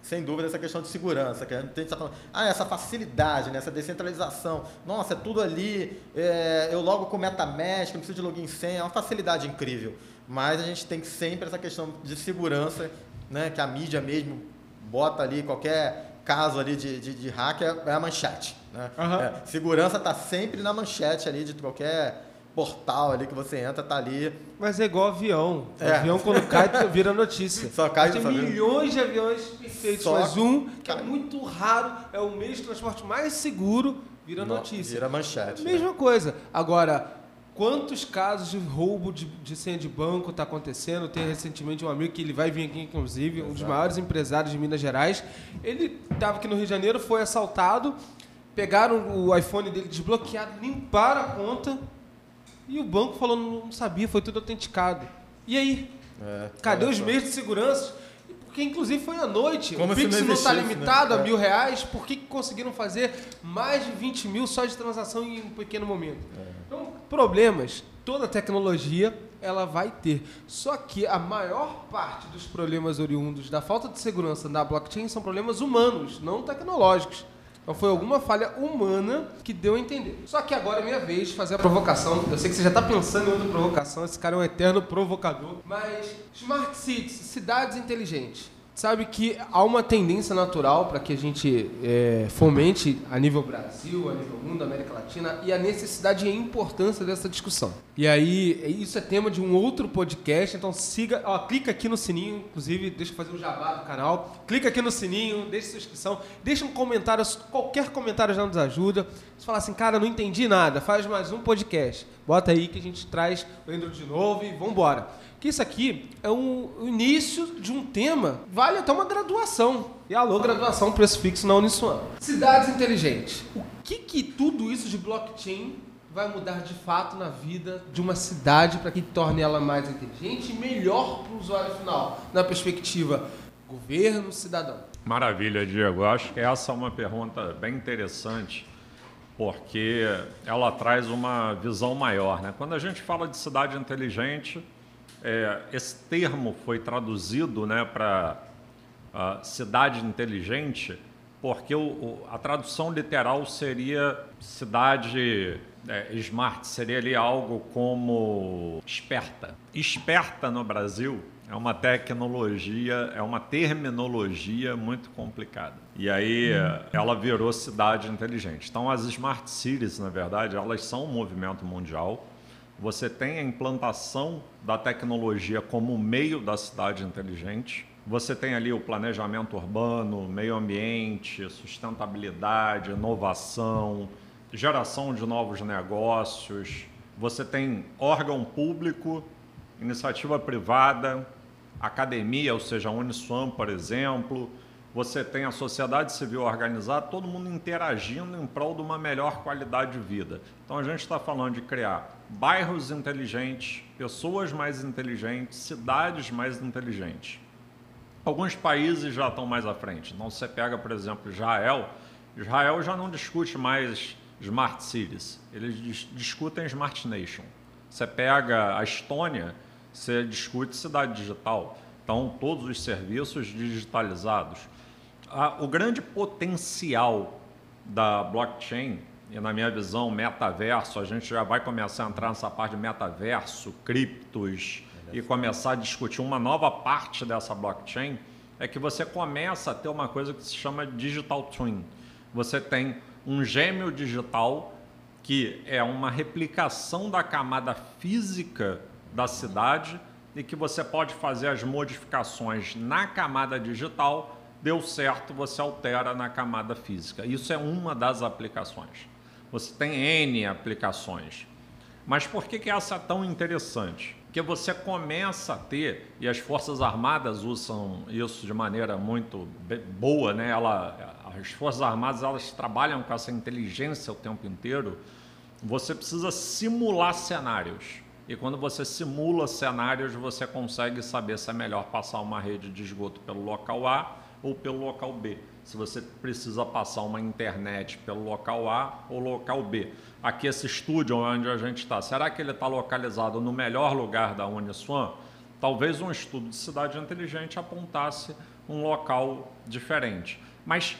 [SPEAKER 3] sem dúvida, essa questão de segurança. Que a gente está falando, ah, essa facilidade, né? essa descentralização. Nossa, é tudo ali, é, eu logo com MetaMask, não preciso de login senha, é uma facilidade incrível. Mas a gente tem sempre essa questão de segurança, né? que a mídia mesmo bota ali qualquer caso ali de, de, de hack é é a manchete. Né?
[SPEAKER 2] Aham.
[SPEAKER 3] É, segurança está sempre na manchete ali de qualquer portal ali que você entra, tá ali.
[SPEAKER 2] Mas é igual avião.
[SPEAKER 3] É.
[SPEAKER 2] Avião quando cai vira notícia.
[SPEAKER 3] Só cai,
[SPEAKER 2] Tem milhões de aviões perfeitos,
[SPEAKER 3] Só
[SPEAKER 2] mas um que é muito raro, é o meio de transporte mais seguro, vira
[SPEAKER 3] No-
[SPEAKER 2] notícia.
[SPEAKER 3] Vira manchete. né?
[SPEAKER 2] Mesma coisa. Agora, quantos casos de roubo de, de senha de banco está acontecendo? Tem recentemente um amigo que ele vai vir aqui, inclusive, um dos maiores empresários de Minas Gerais. Ele estava aqui no Rio de Janeiro, foi assaltado, pegaram o iPhone dele desbloqueado, limparam a conta e o banco falou não sabia, foi tudo autenticado. E aí?
[SPEAKER 3] É,
[SPEAKER 2] Cadê os meios de segurança? Porque inclusive foi à noite.
[SPEAKER 3] Como
[SPEAKER 2] o Pix
[SPEAKER 3] não
[SPEAKER 2] está
[SPEAKER 3] existisse,
[SPEAKER 2] limitado
[SPEAKER 3] né?
[SPEAKER 2] a
[SPEAKER 3] É.
[SPEAKER 2] mil reais. Por que, que conseguiram fazer mais de 20 mil só de transação em um pequeno momento?
[SPEAKER 3] É.
[SPEAKER 2] Então, problemas, toda tecnologia ela vai ter. Só que a maior parte dos problemas oriundos da falta de segurança na blockchain são problemas humanos, não tecnológicos. Então foi alguma falha humana que deu a entender. Só que agora é minha vez de fazer a provocação. Eu sei que você já está pensando em outra provocação, esse cara é um eterno provocador. Mas Smart Cities, cidades inteligentes. Sabe que há uma tendência natural para que a gente é, fomente a nível Brasil, a nível mundo, América Latina, e a necessidade e a importância dessa discussão. E aí, isso é tema de um outro podcast, então siga, ó, clica aqui no sininho, inclusive, deixa eu fazer um jabá do canal, clica aqui no sininho, deixa sua inscrição, deixa um comentário, qualquer comentário já nos ajuda. Se falar assim, cara, não entendi nada, faz mais um podcast. Bota aí que a gente traz o Andrew de novo e vambora que isso aqui é um, o início de um tema, vale até uma graduação. E alô, graduação, preço fixo na Uniswan. Cidades inteligentes. O que, que tudo isso de blockchain vai mudar de fato na vida de uma cidade para que torne ela mais inteligente e melhor para o usuário final, na perspectiva governo, cidadão?
[SPEAKER 4] Maravilha, Diego. Eu acho que essa é uma pergunta bem interessante, porque ela traz uma visão maior. Né? Quando a gente fala de cidade inteligente, é, esse termo foi traduzido né, para uh, cidade inteligente, porque o, o, a tradução literal seria cidade é, smart, seria ali algo como esperta. Esperta no Brasil é uma tecnologia, é uma terminologia muito complicada. E aí hum. ela virou cidade inteligente. Então as smart cities, na verdade, elas são um movimento mundial você tem a implantação da tecnologia como meio da cidade inteligente. Você tem ali o planejamento urbano, meio ambiente, sustentabilidade, inovação, geração de novos negócios. Você tem órgão público, iniciativa privada, academia, ou seja, a Uniswan, por exemplo. Você tem a sociedade civil organizada, todo mundo interagindo em prol de uma melhor qualidade de vida. Então a gente está falando de criar bairros inteligentes, pessoas mais inteligentes, cidades mais inteligentes. Alguns países já estão mais à frente. Então você pega, por exemplo, Israel. Israel já não discute mais smart cities, eles dis discutem smart nation. Você pega a Estônia, você discute cidade digital. Então todos os serviços digitalizados. Ah, o grande potencial da blockchain e na minha visão, metaverso, a gente já vai começar a entrar nessa parte de metaverso, criptos e começar a discutir uma nova parte dessa blockchain, é que você começa a ter uma coisa que se chama digital twin. Você tem um gêmeo digital que é uma replicação da camada física da cidade e que você pode fazer as modificações na camada digital, deu certo, você altera na camada física. Isso é uma das aplicações. Você tem N aplicações. Mas por que, que essa é tão interessante? Porque você começa a ter, e as Forças Armadas usam isso de maneira muito boa, né? Ela, as Forças Armadas elas trabalham com essa inteligência o tempo inteiro. Você precisa simular cenários. E quando você simula cenários, você consegue saber se é melhor passar uma rede de esgoto pelo local A ou pelo local B se você precisa passar uma internet pelo local A ou local B. Aqui esse estúdio onde a gente está, será que ele está localizado no melhor lugar da Uniswan? Talvez um estudo de cidade inteligente apontasse um local diferente. Mas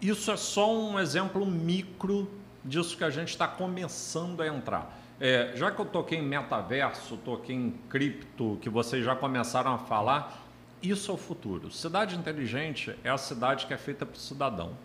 [SPEAKER 4] isso é só um exemplo micro disso que a gente está começando a entrar. É, já que eu toquei em metaverso, toquei em cripto, que vocês já começaram a falar, isso é o futuro. Cidade inteligente é a cidade que é feita para o cidadão,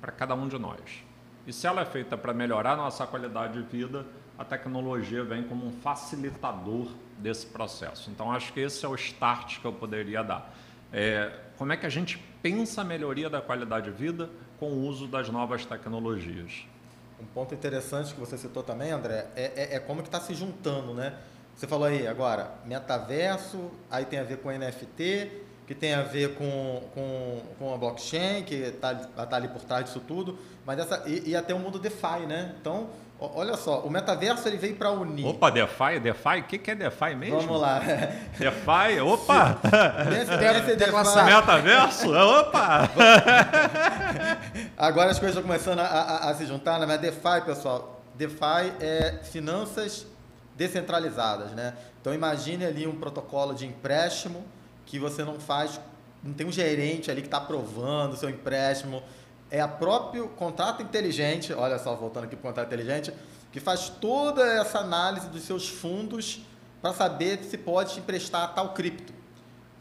[SPEAKER 4] para cada um de nós. E se ela é feita para melhorar nossa qualidade de vida, a tecnologia vem como um facilitador desse processo. Então, acho que esse é o start que eu poderia dar. É, como é que a gente pensa a melhoria da qualidade de vida com o uso das novas tecnologias?
[SPEAKER 3] Um ponto interessante que você citou também, André, é, é, é como que está se juntando, né? Você falou aí agora, metaverso, aí tem a ver com NFT, que tem a ver com, com, com a blockchain, que está tá ali por trás disso tudo, mas essa, e, e até o mundo DeFi, né? Então, olha só, o metaverso ele veio para unir.
[SPEAKER 4] Opa, DeFi, DeFi, o que, que é DeFi mesmo?
[SPEAKER 3] Vamos lá. *laughs*
[SPEAKER 4] DeFi, opa! *laughs*
[SPEAKER 3] DeFi,
[SPEAKER 4] DeFi. Metaverso, opa! *laughs*
[SPEAKER 3] Agora as coisas estão começando a, a, a se juntar, né? mas DeFi, pessoal, DeFi é finanças descentralizadas, né? Então imagine ali um protocolo de empréstimo que você não faz, não tem um gerente ali que está aprovando o seu empréstimo, é a próprio contrato inteligente, olha só, voltando aqui para o contrato inteligente, que faz toda essa análise dos seus fundos para saber se pode te emprestar tal cripto.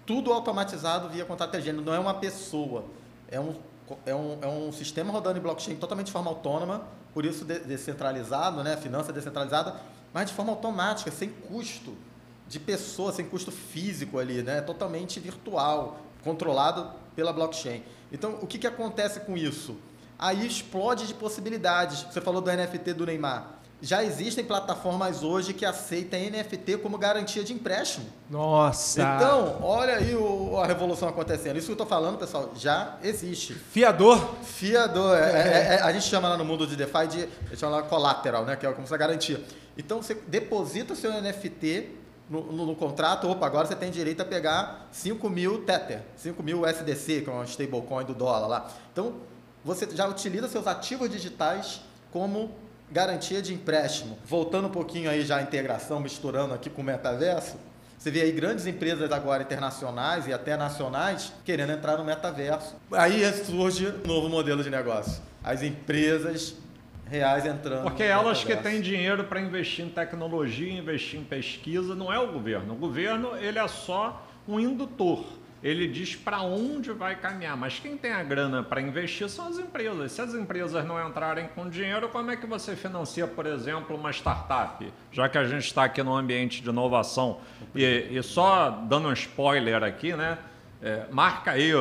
[SPEAKER 3] tudo automatizado via contrato inteligente. Não é uma pessoa, é um, é um, é um sistema rodando em blockchain totalmente de forma autônoma, por isso de, descentralizado, né? finança descentralizada, mas de forma automática, sem custo de pessoa, sem custo físico ali, né? totalmente virtual, controlado pela blockchain. Então, o que, que acontece com isso? Aí explode de possibilidades. Você falou do NFT do Neymar já existem plataformas hoje que aceitam NFT como garantia de empréstimo.
[SPEAKER 2] Nossa!
[SPEAKER 3] Então, olha aí o, a revolução acontecendo. Isso que eu estou falando, pessoal, já existe.
[SPEAKER 2] Fiador?
[SPEAKER 3] Fiador. É, é, é, a gente chama lá no mundo de DeFi de chama lá collateral, né? que é como se garantia. Então, você deposita o seu NFT no, no, no, contrato, opa, agora você tem direito a pegar 5 mil Tether, 5 mil SDC, que é uma stablecoin do dólar lá. Então, você já utiliza seus ativos digitais como garantia de empréstimo. Voltando um pouquinho aí já a integração, misturando aqui com o metaverso, você vê aí grandes empresas agora internacionais e até nacionais querendo entrar no metaverso. Aí surge um novo modelo de negócio. As empresas reais entrando.
[SPEAKER 4] Porque elas que têm dinheiro para investir em tecnologia, investir em pesquisa, não é o governo. O governo ele é só um indutor ele diz para onde vai caminhar, mas quem tem a grana para investir são as empresas. Se as empresas não entrarem com dinheiro, como é que você financia, por exemplo, uma startup? Já que a gente está aqui no ambiente de inovação. E, e, só dando um spoiler aqui, né? É, marca aí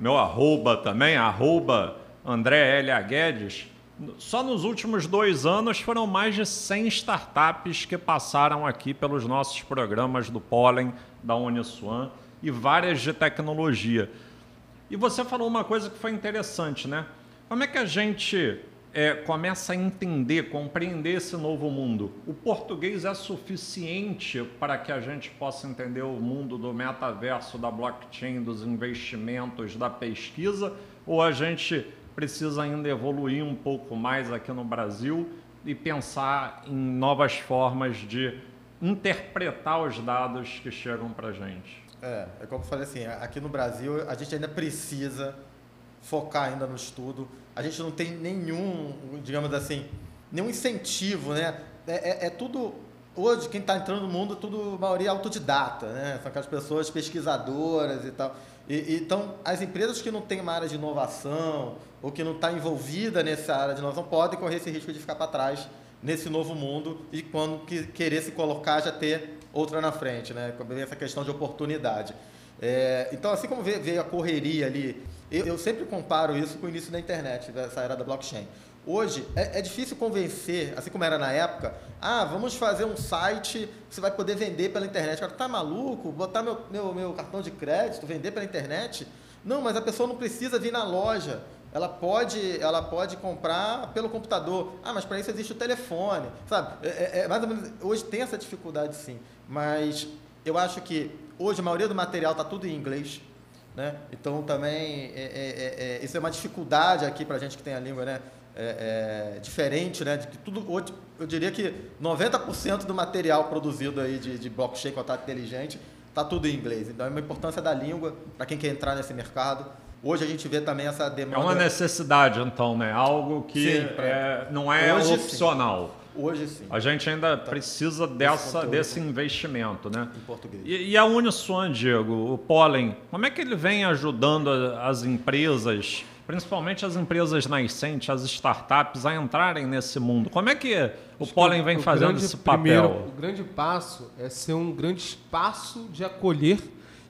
[SPEAKER 4] meu arroba também, arroba André L. Guedes. Só nos últimos dois anos foram mais de 100 startups que passaram aqui pelos nossos programas do Pollen, da Uniswan e várias de tecnologia. E você falou uma coisa que foi interessante, né? Como é que a gente é, começa a entender, compreender esse novo mundo? O português é suficiente para que a gente possa entender o mundo do metaverso, da blockchain, dos investimentos, da pesquisa? Ou a gente precisa ainda evoluir um pouco mais aqui no Brasil e pensar em novas formas de interpretar os dados que chegam para a gente?
[SPEAKER 3] É, é como eu falei assim, aqui no Brasil a gente ainda precisa focar ainda no estudo. A gente não tem nenhum, digamos assim, nenhum incentivo, né? É, é, é tudo hoje quem está entrando no mundo tudo maioria autodidata, né? São aquelas pessoas pesquisadoras e tal. E, então as empresas que não têm uma área de inovação ou que não está envolvida nessa área de inovação podem correr esse risco de ficar para trás nesse novo mundo e quando que, querer se colocar já ter outra na frente, né? Essa questão de oportunidade. É, então, assim como veio a correria ali, eu, eu, sempre comparo isso com o início da internet, dessa era da blockchain. Hoje, é, é, difícil convencer, assim como era na época, ah, vamos fazer um site que você vai poder vender pela internet. Cara, tá maluco? Botar meu, meu, meu cartão de crédito, vender pela internet? Não, mas a pessoa não precisa vir na loja ela pode, ela pode comprar pelo computador. Ah, mas para isso existe o telefone, sabe? É, é, é, mais ou menos, hoje tem essa dificuldade sim, mas eu acho que hoje a maioria do material está tudo em inglês, né? Então também é, é, é isso é uma dificuldade aqui para a gente que tem a língua, né? diferente, né? De que tudo, hoje, eu diria que 90% do material produzido aí de, de blockchain, contato inteligente, está tudo em inglês. Então é uma importância da língua para quem quer entrar nesse mercado. Hoje a gente vê também essa demanda.
[SPEAKER 4] É uma necessidade, então, né? Algo que sim, é, não é Hoje, opcional.
[SPEAKER 3] Sim. Hoje sim.
[SPEAKER 4] A gente ainda tá. precisa dessa, desse investimento, né?
[SPEAKER 3] Em português.
[SPEAKER 4] E, e a Uniswan, Diego, o Pollen, como é que ele vem ajudando as empresas, principalmente as empresas nascentes, as startups, a entrarem nesse mundo? Como é que o Acho Pollen vem fazendo grande, esse papel?
[SPEAKER 2] Primeiro, o grande passo é ser um grande espaço de acolher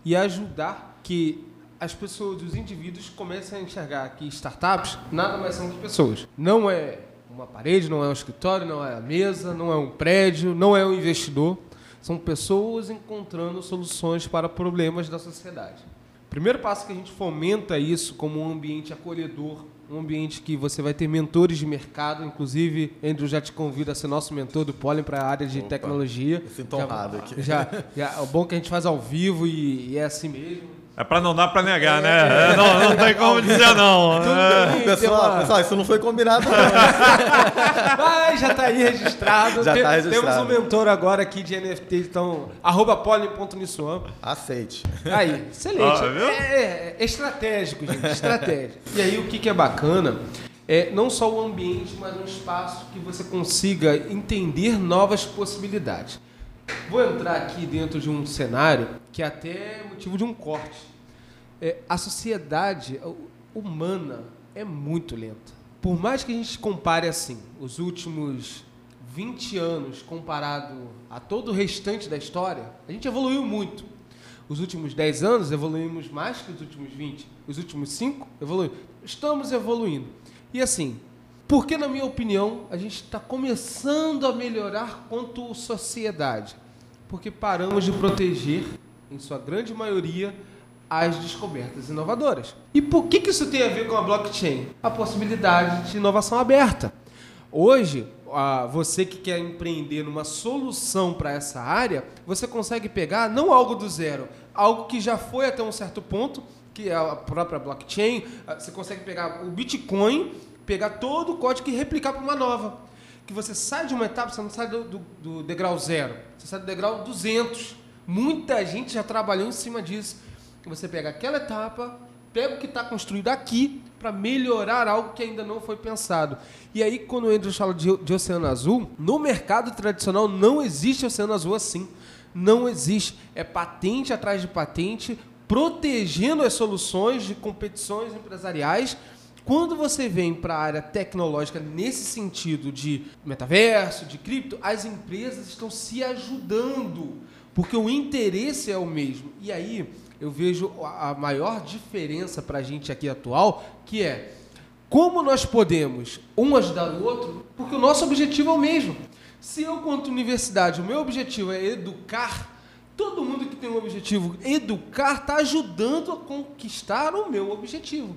[SPEAKER 2] e ajudar que as pessoas, os indivíduos começam a enxergar que startups nada mais são que pessoas. Não é uma parede, não é um escritório, não é a mesa, não é um prédio, não é um investidor. São pessoas encontrando soluções para problemas da sociedade. O primeiro passo que a gente fomenta isso como um ambiente acolhedor, um ambiente que você vai ter mentores de mercado, inclusive, Andrew já te convido a ser nosso mentor do Pollen para a área de Opa, tecnologia.
[SPEAKER 3] Eu sinto honrado aqui.
[SPEAKER 2] Já, já, é bom que a gente faz ao vivo e, e é assim mesmo.
[SPEAKER 4] É pra não dar pra negar, é, né? É, não, não tem como dizer não.
[SPEAKER 3] É. Pessoal, pessoal, isso não foi combinado não. *laughs*
[SPEAKER 2] Mas já tá aí registrado.
[SPEAKER 3] Já Tem, tá registrado.
[SPEAKER 2] Temos um mentor agora aqui de NFT, então, arroba poly.nissuam.
[SPEAKER 3] Aceite.
[SPEAKER 2] Aí, excelente. Ah, é, é, é, estratégico, gente, estratégico. E aí, o que, que é bacana é não só o ambiente, mas um espaço que você consiga entender novas possibilidades. Vou entrar aqui dentro de um cenário que é até motivo de um corte. É, a sociedade humana é muito lenta. Por mais que a gente compare assim, os últimos 20 anos comparado a todo o restante da história, a gente evoluiu muito. Os últimos 10 anos evoluímos mais que os últimos 20. Os últimos 5 evoluímos. Estamos evoluindo. E assim, porque, na minha opinião, a gente está começando a melhorar quanto sociedade? Porque paramos de proteger, em sua grande maioria, as descobertas inovadoras. E por que, que isso tem a ver com a blockchain? A possibilidade de inovação aberta. Hoje, você que quer empreender numa solução para essa área, você consegue pegar não algo do zero, algo que já foi até um certo ponto, que é a própria blockchain. Você consegue pegar o Bitcoin pegar todo o código e replicar para uma nova. Que você sai de uma etapa, você não sai do, do, do degrau zero, você sai do degrau 200. Muita gente já trabalhou em cima disso. Você pega aquela etapa, pega o que está construído aqui para melhorar algo que ainda não foi pensado. E aí, quando o Andrew fala de, de oceano azul, no mercado tradicional não existe oceano azul assim. Não existe. É patente atrás de patente, protegendo as soluções de competições empresariais quando você vem para a área tecnológica nesse sentido de metaverso, de cripto, as empresas estão se ajudando, porque o interesse é o mesmo. E aí eu vejo a maior diferença para a gente aqui atual, que é como nós podemos um ajudar o outro, porque o nosso objetivo é o mesmo. Se eu, quanto universidade, o meu objetivo é educar, todo mundo que tem um objetivo educar está ajudando a conquistar o meu objetivo.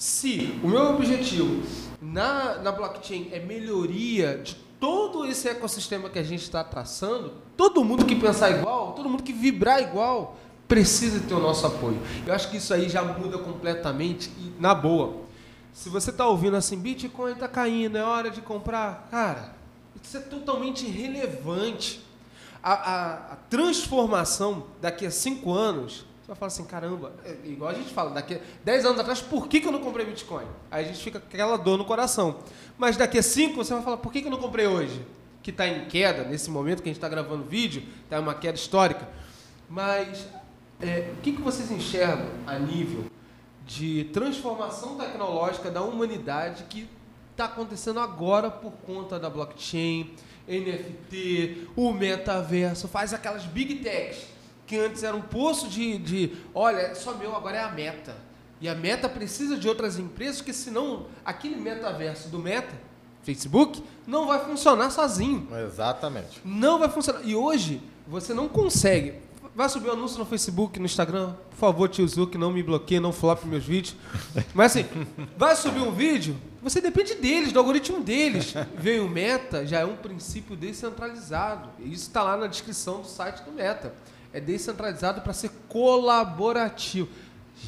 [SPEAKER 2] Se o meu objetivo na, na blockchain é melhoria de todo esse ecossistema que a gente está traçando, todo mundo que pensar igual, todo mundo que vibrar igual, precisa ter o nosso apoio. Eu acho que isso aí já muda completamente e na boa. Se você está ouvindo assim, Bitcoin está caindo, é hora de comprar, cara, isso é totalmente irrelevante. A, a, a transformação daqui a cinco anos vai falar assim, caramba, é, igual a gente fala, daqui a 10 anos atrás, por que, que eu não comprei Bitcoin? Aí a gente fica com aquela dor no coração. Mas daqui a 5 você vai falar, por que, que eu não comprei hoje? Que está em queda, nesse momento que a gente está gravando vídeo, está uma queda histórica. Mas é, o que, que vocês enxergam a nível de transformação tecnológica da humanidade que está acontecendo agora por conta da blockchain, NFT, o metaverso, faz aquelas big techs que antes era um poço de, de olha, é só meu, agora é a meta. E a meta precisa de outras empresas, porque senão aquele metaverso do Meta, Facebook, não vai funcionar sozinho.
[SPEAKER 3] Exatamente.
[SPEAKER 2] Não vai funcionar. E hoje, você não consegue. Vai subir o um anúncio no Facebook, no Instagram. Por favor, tio Zuc, não me bloqueie, não flop meus vídeos. Mas assim, vai subir um vídeo, você depende deles, do algoritmo deles. Veio o Meta, já é um princípio descentralizado. Isso está lá na descrição do site do Meta é descentralizado para ser colaborativo.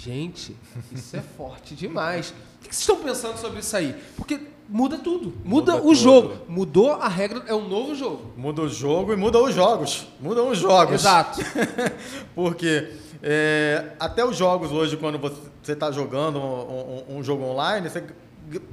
[SPEAKER 2] Gente, isso é *laughs* forte demais. O que vocês estão pensando sobre isso aí? Porque muda tudo. Muda, muda o tudo. jogo. Mudou a regra, é um novo jogo.
[SPEAKER 3] Muda o jogo e muda os jogos. Mudam os jogos.
[SPEAKER 2] Exato. *laughs*
[SPEAKER 3] Porque é, até os jogos hoje, quando você está jogando um, um, um, jogo online, você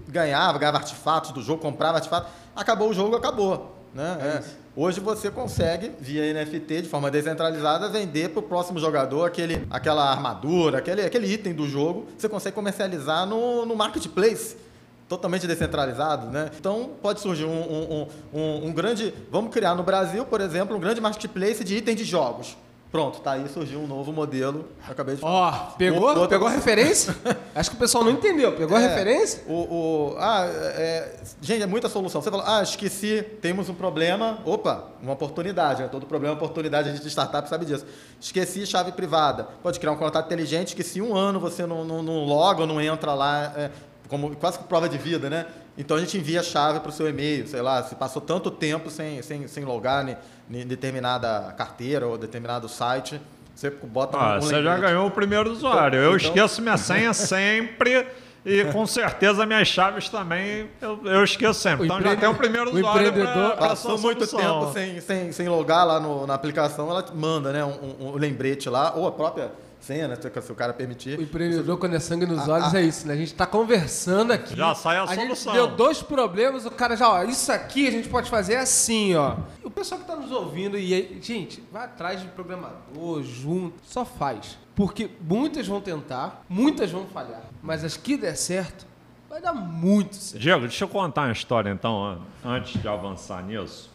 [SPEAKER 3] ganhava, ganhava artefatos do jogo, comprava artefatos, acabou o jogo, acabou. Né? É é. Hoje você consegue, via NFT, de forma descentralizada, vender para o próximo jogador aquele, aquela armadura, aquele, aquele item do jogo, você consegue comercializar no, no marketplace totalmente descentralizado, né? Então pode surgir um, um, um, um, grande, vamos criar no Brasil, por exemplo, um grande marketplace de itens de jogos. Pronto, tá aí, surgiu um novo modelo. Acabei de
[SPEAKER 2] Ó, oh, pegou? O, pegou a referência? *laughs* Acho que o pessoal não entendeu. Pegou é, a referência?
[SPEAKER 3] O, o, ah, é, gente, é muita solução. Você falou, ah, esqueci, temos um problema. Opa, uma oportunidade. Né? Todo problema é oportunidade, a gente de startup sabe disso. Esqueci chave privada. Pode criar um contato inteligente que se um ano você não, não, não loga ou não entra lá, é, como quase que prova de vida, né? Então a gente envia a chave para o seu e-mail, sei lá, se passou tanto tempo sem, sem, sem logar em, em determinada carteira ou determinado site, você bota
[SPEAKER 4] ah, um, Você já ganhou o primeiro usuário. Então, eu então... esqueço minha senha sempre. E com certeza minhas chaves também eu, eu esqueço sempre. O então já tem o primeiro o usuário.
[SPEAKER 3] Empreendedor pra, passou muito tempo sem, sem, sem logar lá no, na aplicação, ela manda né, um, um, lembrete lá, ou a própria senha, né? Se, o cara permitir.
[SPEAKER 2] O empreendedor, quando é sangue nos olhos, é isso, né? A gente tá conversando aqui.
[SPEAKER 4] Já sai a
[SPEAKER 2] gente
[SPEAKER 4] solução.
[SPEAKER 2] deu dois problemas, o cara já, ó, isso aqui a gente pode fazer assim, ó. O pessoal que tá nos ouvindo, e aí, gente, vai atrás de programador, junto, só faz. Porque muitas vão tentar, muitas vão falhar. Mas as que der certo, vai dar muito certo.
[SPEAKER 4] Diego, deixa eu contar uma história então, an- antes de avançar nisso.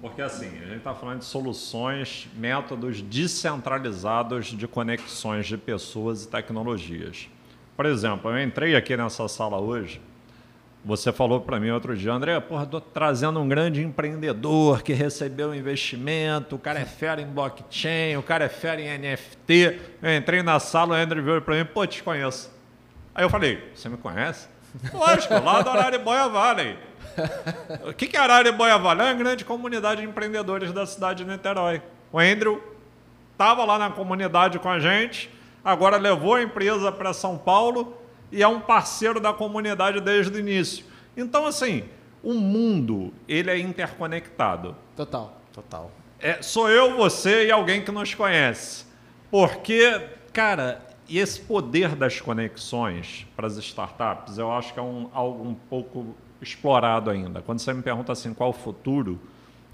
[SPEAKER 4] Porque assim, a gente está falando de soluções, métodos descentralizados de conexões de pessoas e tecnologias. Por exemplo, eu entrei aqui nessa sala hoje, você falou para mim outro dia, André, porra, tô trazendo um grande empreendedor que recebeu um investimento, o cara é fera em blockchain, o cara é fera em NFT. Eu entrei na sala, o André veio para mim, pô, te conheço. Aí eu falei, você me conhece? *laughs* Lógico, lá da Araribóia Valley. O *laughs* que que é Araribóia Valley? É uma grande comunidade de empreendedores da cidade de Niterói. O Andrew estava lá na comunidade com a gente, agora levou a empresa para São Paulo e é um parceiro da comunidade desde o início. Então, assim, o mundo ele é interconectado.
[SPEAKER 2] Total.
[SPEAKER 3] Total.
[SPEAKER 4] É, sou eu, você e alguém que nos conhece. Porque, cara, e esse poder das conexões para as startups, eu acho que é um, algo um pouco explorado ainda. Quando você me pergunta assim, qual o futuro,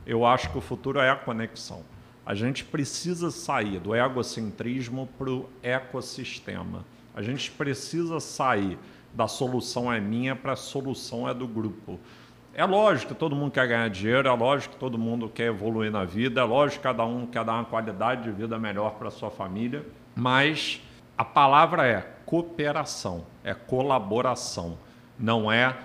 [SPEAKER 4] eu acho que o futuro é a conexão. A gente precisa sair do egocentrismo para o ecossistema. A gente precisa sair da solução é minha para a solução é do grupo. É lógico que todo mundo quer ganhar dinheiro, é lógico que todo mundo quer evoluir na vida, é lógico que cada um quer dar uma qualidade de vida melhor para sua família, mas a palavra é cooperação, é colaboração, não é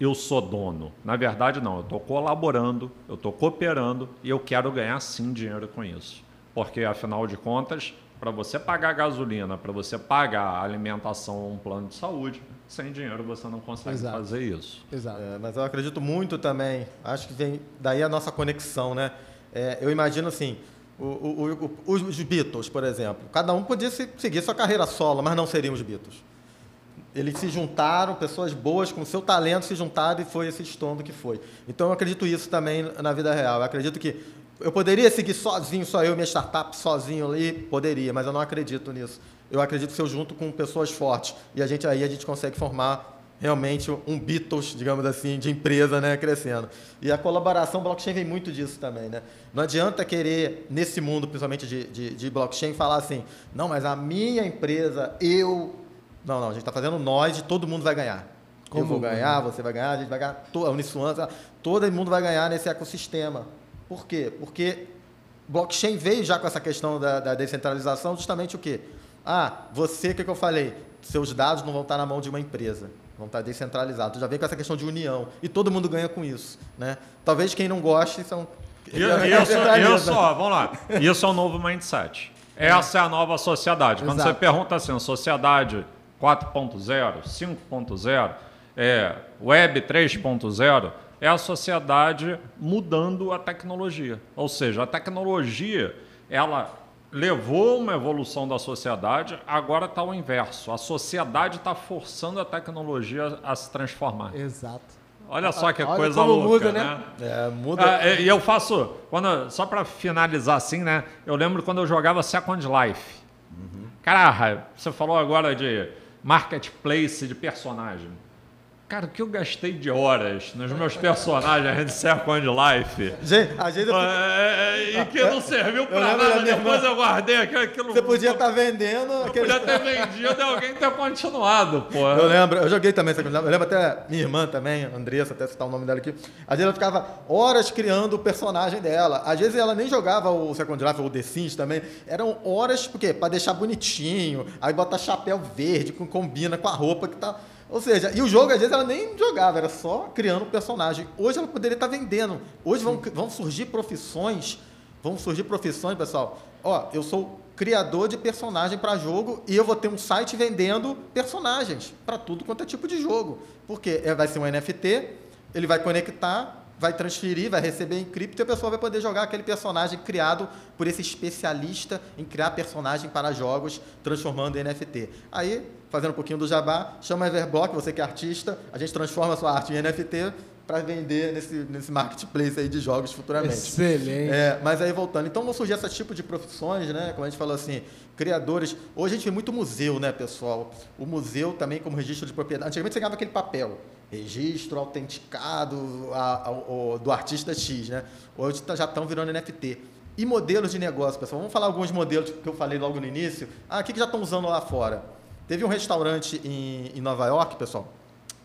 [SPEAKER 4] eu sou dono. Na verdade, não, eu estou colaborando, eu estou cooperando e eu quero ganhar sim dinheiro com isso. Porque, afinal de contas, para você pagar gasolina, para você pagar a alimentação, um plano de saúde, sem dinheiro você não consegue
[SPEAKER 2] Exato.
[SPEAKER 4] fazer isso.
[SPEAKER 2] Exato.
[SPEAKER 3] É, mas eu acredito muito também, acho que vem daí a nossa conexão, né? É, eu imagino assim, o- o- o- os Beatles, por exemplo, cada um podia se- seguir sua carreira solo, mas não seriam os Beatles. Eles se juntaram, pessoas boas com seu talento se juntaram e foi esse estombo que foi. Então eu acredito isso também na vida real. Eu acredito que eu poderia seguir sozinho, só eu, minha startup sozinho ali, poderia, mas eu não acredito nisso. Eu acredito que se eu junto com pessoas fortes e a gente aí a gente consegue formar realmente um Beatles, digamos assim, de empresa, né, crescendo. E a colaboração blockchain vem muito disso também, né? Não adianta querer, nesse mundo, principalmente de, de, de blockchain, falar assim, não, mas a minha empresa, eu... Não, não, a gente está fazendo nós e todo mundo vai ganhar.
[SPEAKER 2] Como
[SPEAKER 3] eu vou ganhar, você vai ganhar, a gente vai ganhar, to- a Uniswan, todo mundo vai ganhar nesse ecossistema. Por quê? Porque blockchain veio já com essa questão da, da descentralização, justamente o quê? Ah, você, o que, que eu falei? Seus dados não vão estar na mão de uma empresa, vão estar descentralizados. Já vem com essa questão de união. E todo mundo ganha com isso. Né? Talvez quem não goste são.
[SPEAKER 4] E- Isso, isso, ó, vamos lá. Isso é um novo mindset. Essa é a nova sociedade. Quando
[SPEAKER 2] Exato.
[SPEAKER 4] você pergunta assim, sociedade 4.0, 5.0, é, web 3.0, é a sociedade mudando a tecnologia. Ou seja, a tecnologia, ela levou uma evolução da sociedade, agora está o inverso. A sociedade está forçando a tecnologia a se transformar.
[SPEAKER 2] Exato.
[SPEAKER 4] Olha só que
[SPEAKER 2] Olha
[SPEAKER 4] coisa
[SPEAKER 2] como
[SPEAKER 4] louca,
[SPEAKER 2] muda, né?
[SPEAKER 4] né?
[SPEAKER 3] É, muda.
[SPEAKER 4] Ah, e eu faço, quando, só para finalizar assim, né? Eu lembro quando eu jogava Second Life. Cara, você falou agora de marketplace de personagem. Cara, o que eu gastei de horas nos meus personagens de Second Life?
[SPEAKER 3] Gente, às vezes eu fico-
[SPEAKER 4] É, e que não serviu pra nada. Depois eu guardei aquilo. aquilo
[SPEAKER 3] você podia estar vendendo. aquele-
[SPEAKER 4] podia ter vendido e alguém ter continuado, pô.
[SPEAKER 3] Eu lembro, eu joguei também, Second Life. eu lembro até minha irmã também, Andressa, até citar o nome dela aqui. Às vezes ela ficava horas criando o personagem dela. Às vezes ela nem jogava o Second Life ou o The Sims também. Eram horas, porque Pra deixar bonitinho, aí botar chapéu verde, com, combina com a roupa que tá. Ou seja, e o jogo, às vezes, ela nem jogava, era só criando o personagem. Hoje ela poderia estar vendendo. Hoje vão, vão surgir profissões. Vão surgir profissões, pessoal. Ó, eu sou criador de personagem para jogo e eu vou ter um site vendendo personagens para tudo quanto é tipo de jogo. Porque é, vai ser um NFT, ele vai conectar, vai transferir, vai receber em cripto e a pessoa vai poder jogar aquele personagem criado por esse especialista em criar personagem para jogos, transformando em NFT. Aí, fazendo um pouquinho do jabá, chama a Everblock, você que é artista, a gente transforma a sua arte em NFT, para vender nesse, nesse marketplace aí de jogos futuramente.
[SPEAKER 2] Excelente.
[SPEAKER 3] É, mas aí voltando, então vão surgir esse tipo de profissões, né? Como a gente falou assim, criadores. Hoje a gente vê muito museu, né, pessoal? O museu também como registro de propriedade. Antigamente você ganhava aquele papel, registro autenticado a, a, o, do artista X, né? Hoje tá- já estão virando NFT. E modelos de negócio, pessoal. Vamos falar alguns modelos que eu falei logo no início. Ah, o que, que já estão usando lá fora? Teve um restaurante em, em Nova York, pessoal.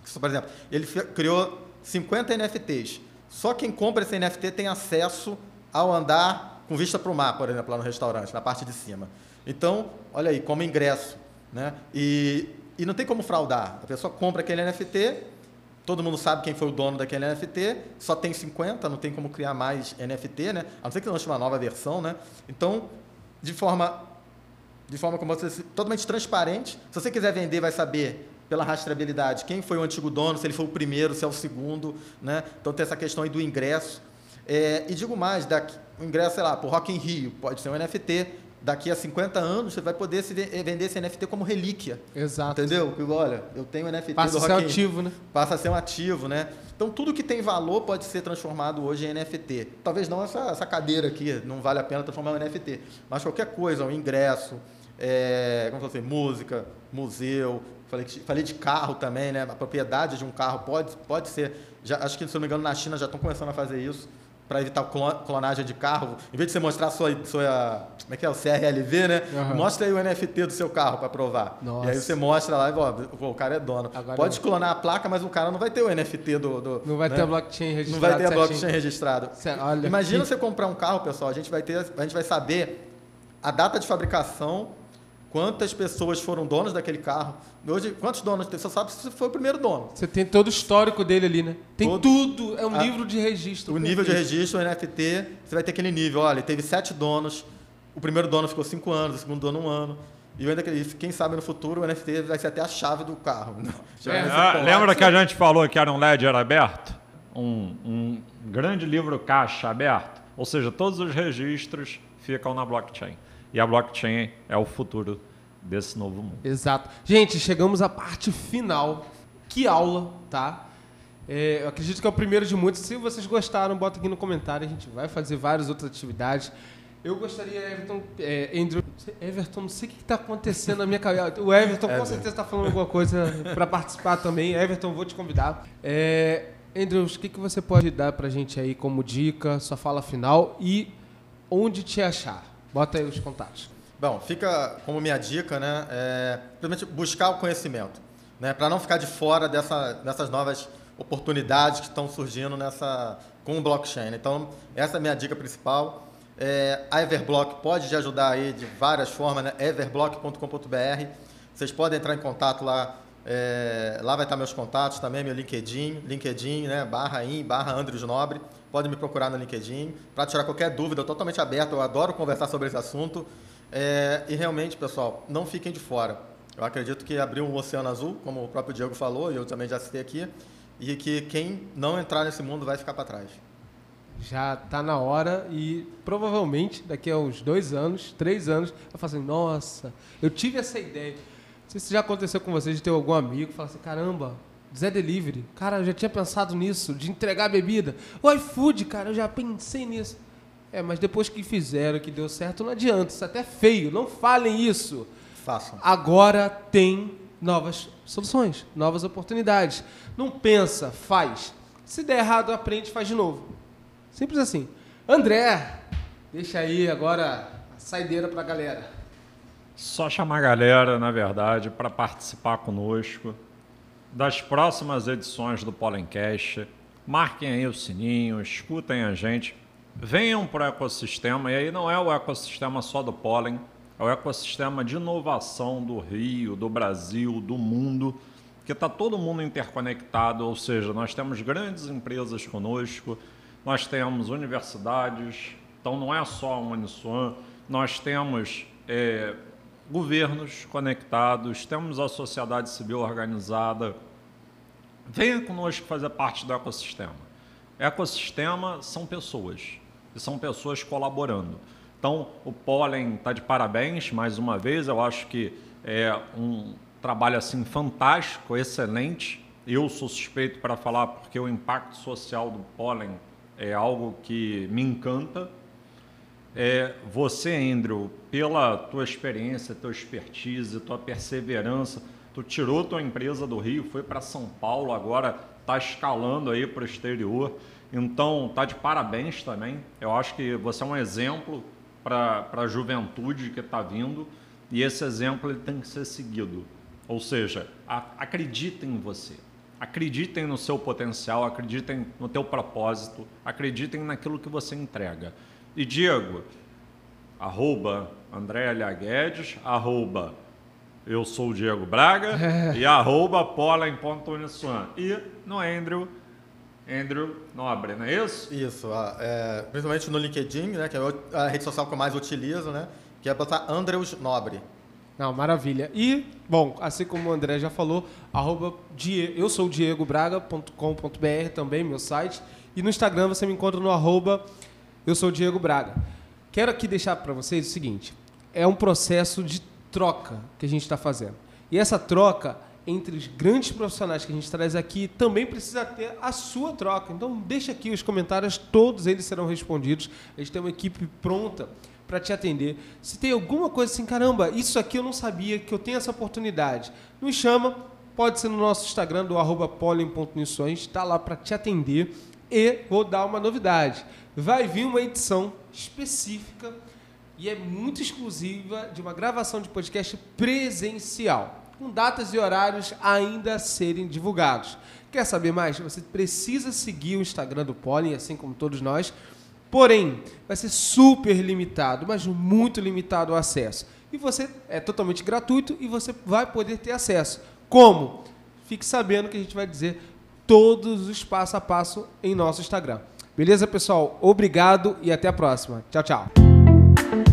[SPEAKER 3] que, Por exemplo, ele criou 50 NFTs. Só quem compra esse NFT tem acesso ao andar com vista para o mar, por exemplo, lá no restaurante, na parte de cima. Então, olha aí, como ingresso. Né? E, e não tem como fraudar. A pessoa compra aquele NFT, todo mundo sabe quem foi o dono daquele NFT, só tem 50, não tem como criar mais NFT, né? A não ser que lance uma nova versão, né? Então, de forma de forma como você totalmente transparente. Se você quiser vender, vai saber pela rastreabilidade quem foi o antigo dono, se ele foi o primeiro, se é o segundo, né? Então tem essa questão aí do ingresso. É, e digo mais, daqui, o ingresso, sei lá, por Rock in Rio, pode ser um NFT. Daqui a 50 anos você vai poder se ve- vender esse NFT como relíquia.
[SPEAKER 2] Exato.
[SPEAKER 3] Entendeu? Olha, eu tenho NFT
[SPEAKER 2] Passa
[SPEAKER 3] do
[SPEAKER 2] a ser ativo, né?
[SPEAKER 3] passa a ser um ativo, né? Então tudo que tem valor pode ser transformado hoje em NFT. Talvez não essa, essa cadeira aqui, não vale a pena transformar em NFT, mas qualquer coisa, um ingresso, é, como falei, música, museu, falei, falei de carro também, né? A propriedade de um carro pode, pode ser, já, acho que se não me engano na China já estão começando a fazer isso para evitar clon- clonagem de carro. Em vez de você mostrar sua, sua como é que é o CRLV, né?
[SPEAKER 2] Aham.
[SPEAKER 3] Mostra aí o NFT do seu carro para provar.
[SPEAKER 2] Nossa.
[SPEAKER 3] E aí você mostra lá e ó, o cara é dono.
[SPEAKER 2] Agora
[SPEAKER 3] Pode
[SPEAKER 2] eu-
[SPEAKER 3] clonar a placa, mas o cara não vai ter o NFT do. do-
[SPEAKER 2] Não vai
[SPEAKER 3] né?
[SPEAKER 2] ter a blockchain
[SPEAKER 3] Não
[SPEAKER 2] registrada.
[SPEAKER 3] vai ter a blockchain registrada. Imagina
[SPEAKER 2] que- *laughs*
[SPEAKER 3] você comprar um carro, pessoal, a gente vai ter, a gente vai saber a data de fabricação, quantas pessoas foram donos daquele carro. Hoje, quantos donos tem? Você sabe se foi o primeiro dono.
[SPEAKER 2] Você tem todo o histórico dele ali, né? Tem
[SPEAKER 3] Todo-
[SPEAKER 2] tudo. É um
[SPEAKER 3] a-
[SPEAKER 2] livro de registro.
[SPEAKER 3] O nível de registro, o NFT, você vai ter aquele nível. Olha, teve sete donos, o primeiro dono ficou cinco anos, o segundo dono um ano. E ainda quem sabe no futuro o NFT vai ser até a chave do carro. *laughs* Já
[SPEAKER 2] É,
[SPEAKER 4] Ah, lembra que a gente falou que era um ledger aberto? Um, um grande livro caixa aberto? Ou seja, todos os registros ficam na blockchain. E a blockchain é o futuro desse novo mundo.
[SPEAKER 2] Exato. Gente, chegamos à parte final. Que aula, tá? É, eu acredito que é o primeiro de muitos. Se vocês gostaram, bota aqui no comentário. A gente vai fazer várias outras atividades. Eu gostaria, Everton, é, Andrew, Everton, não sei o que está acontecendo na minha cabeça. O Everton com certeza está falando alguma coisa para participar também. Everton, vou te convidar. É, Andrews, o que, que você pode dar para a gente aí como dica, sua fala final e onde te achar? Bota aí os contatos.
[SPEAKER 3] Bom, fica como minha dica, né? É, primeiramente, buscar o conhecimento, né? Para não ficar de fora dessa, dessas novas oportunidades que estão surgindo nessa com o blockchain. né? Então, essa é a minha dica principal. É, a Everblock pode te ajudar aí de várias formas, né? everblock.com.br. Vocês podem entrar em contato lá. é, lá vai estar meus contatos também, meu LinkedIn, LinkedIn, né? Barra in, barra Andrews Nobre. Pode me procurar no LinkedIn para tirar qualquer dúvida. Totalmente aberto. Eu adoro conversar sobre esse assunto. É, e realmente, pessoal, não fiquem de fora. Eu acredito que abriu um oceano azul, como o próprio Diego falou, e eu também já citei aqui, e que quem não entrar nesse mundo vai ficar para trás.
[SPEAKER 2] Já tá na hora e provavelmente daqui a uns dois anos, três anos, eu falo assim, nossa, eu tive essa ideia. Não sei se já aconteceu com vocês de ter algum amigo que fala assim, caramba, Zé Delivery, cara, eu já tinha pensado nisso, de entregar bebida. O iFood, cara, eu já pensei nisso. É, mas depois que fizeram, que deu certo, não adianta, isso até é feio, não falem isso.
[SPEAKER 3] Façam.
[SPEAKER 2] Agora tem novas soluções, novas oportunidades. Não pensa, faz. Se der errado, aprende, faz de novo. Simples assim. André, deixa aí agora a saideira pra galera.
[SPEAKER 4] Só chamar a galera, na verdade, para participar conosco das próximas edições do Pollencast. Marquem aí o sininho, escutem a gente, venham para o ecossistema. E aí não é o ecossistema só do pólen, é o ecossistema de inovação do Rio, do Brasil, do mundo, que está todo mundo interconectado. Ou seja, nós temos grandes empresas conosco, nós temos universidades, então não é só a Uniswan, nós temos é, governos conectados, temos a sociedade civil organizada. Venha conosco fazer parte do ecossistema. Ecossistema são pessoas, e são pessoas colaborando. Então, o Pólen está de parabéns mais uma vez, eu acho que é um trabalho assim fantástico, excelente, eu sou suspeito para falar porque o impacto social do pólen é algo que me encanta. É, você, Andrew, pela tua experiência, tua expertise, tua perseverança, tu tirou tua empresa do Rio, foi para São Paulo, agora está escalando aí para o exterior. Então, tá de parabéns também. Eu acho que você é um exemplo para a juventude que está vindo e esse exemplo ele tem que ser seguido. Ou seja, a, acreditem em você. Acreditem no seu potencial, acreditem no teu propósito, acreditem naquilo que você entrega. E Diego, arroba André L. Guedes, arroba eu sou o Diego Braga é. *laughs* e arroba polen.uniswan. E no Andrew, Andrew Nobre, não é isso?
[SPEAKER 3] Isso, é, principalmente no LinkedIn, né, que é a rede social que eu mais utilizo, né, que é botar Andrews Nobre.
[SPEAKER 2] Não, maravilha. E, bom, assim como o André já falou, arroba die, eu sou diegobraga.com.br também, meu site. E no Instagram você me encontra no arroba eu sou Diego Braga. Quero aqui deixar para vocês o seguinte: é um processo de troca que a gente está fazendo. E essa troca entre os grandes profissionais que a gente traz aqui também precisa ter a sua troca. Então deixa aqui os comentários, todos eles serão respondidos. A gente tem uma equipe pronta para te atender. Se tem alguma coisa assim, caramba, isso aqui eu não sabia que eu tenho essa oportunidade, nos chama, pode ser no nosso Instagram do arroba está lá para te atender. E vou dar uma novidade. Vai vir uma edição específica e é muito exclusiva de uma gravação de podcast presencial, com datas e horários ainda a serem divulgados. Quer saber mais? Você precisa seguir o Instagram do Pollen, assim como todos nós. Porém, vai ser super limitado, mas muito limitado o acesso. E você é totalmente gratuito e você vai poder ter acesso. Como? Fique sabendo que a gente vai dizer todos os passo a passo em nosso Instagram. Beleza, pessoal? Obrigado e até a próxima. Tchau, tchau.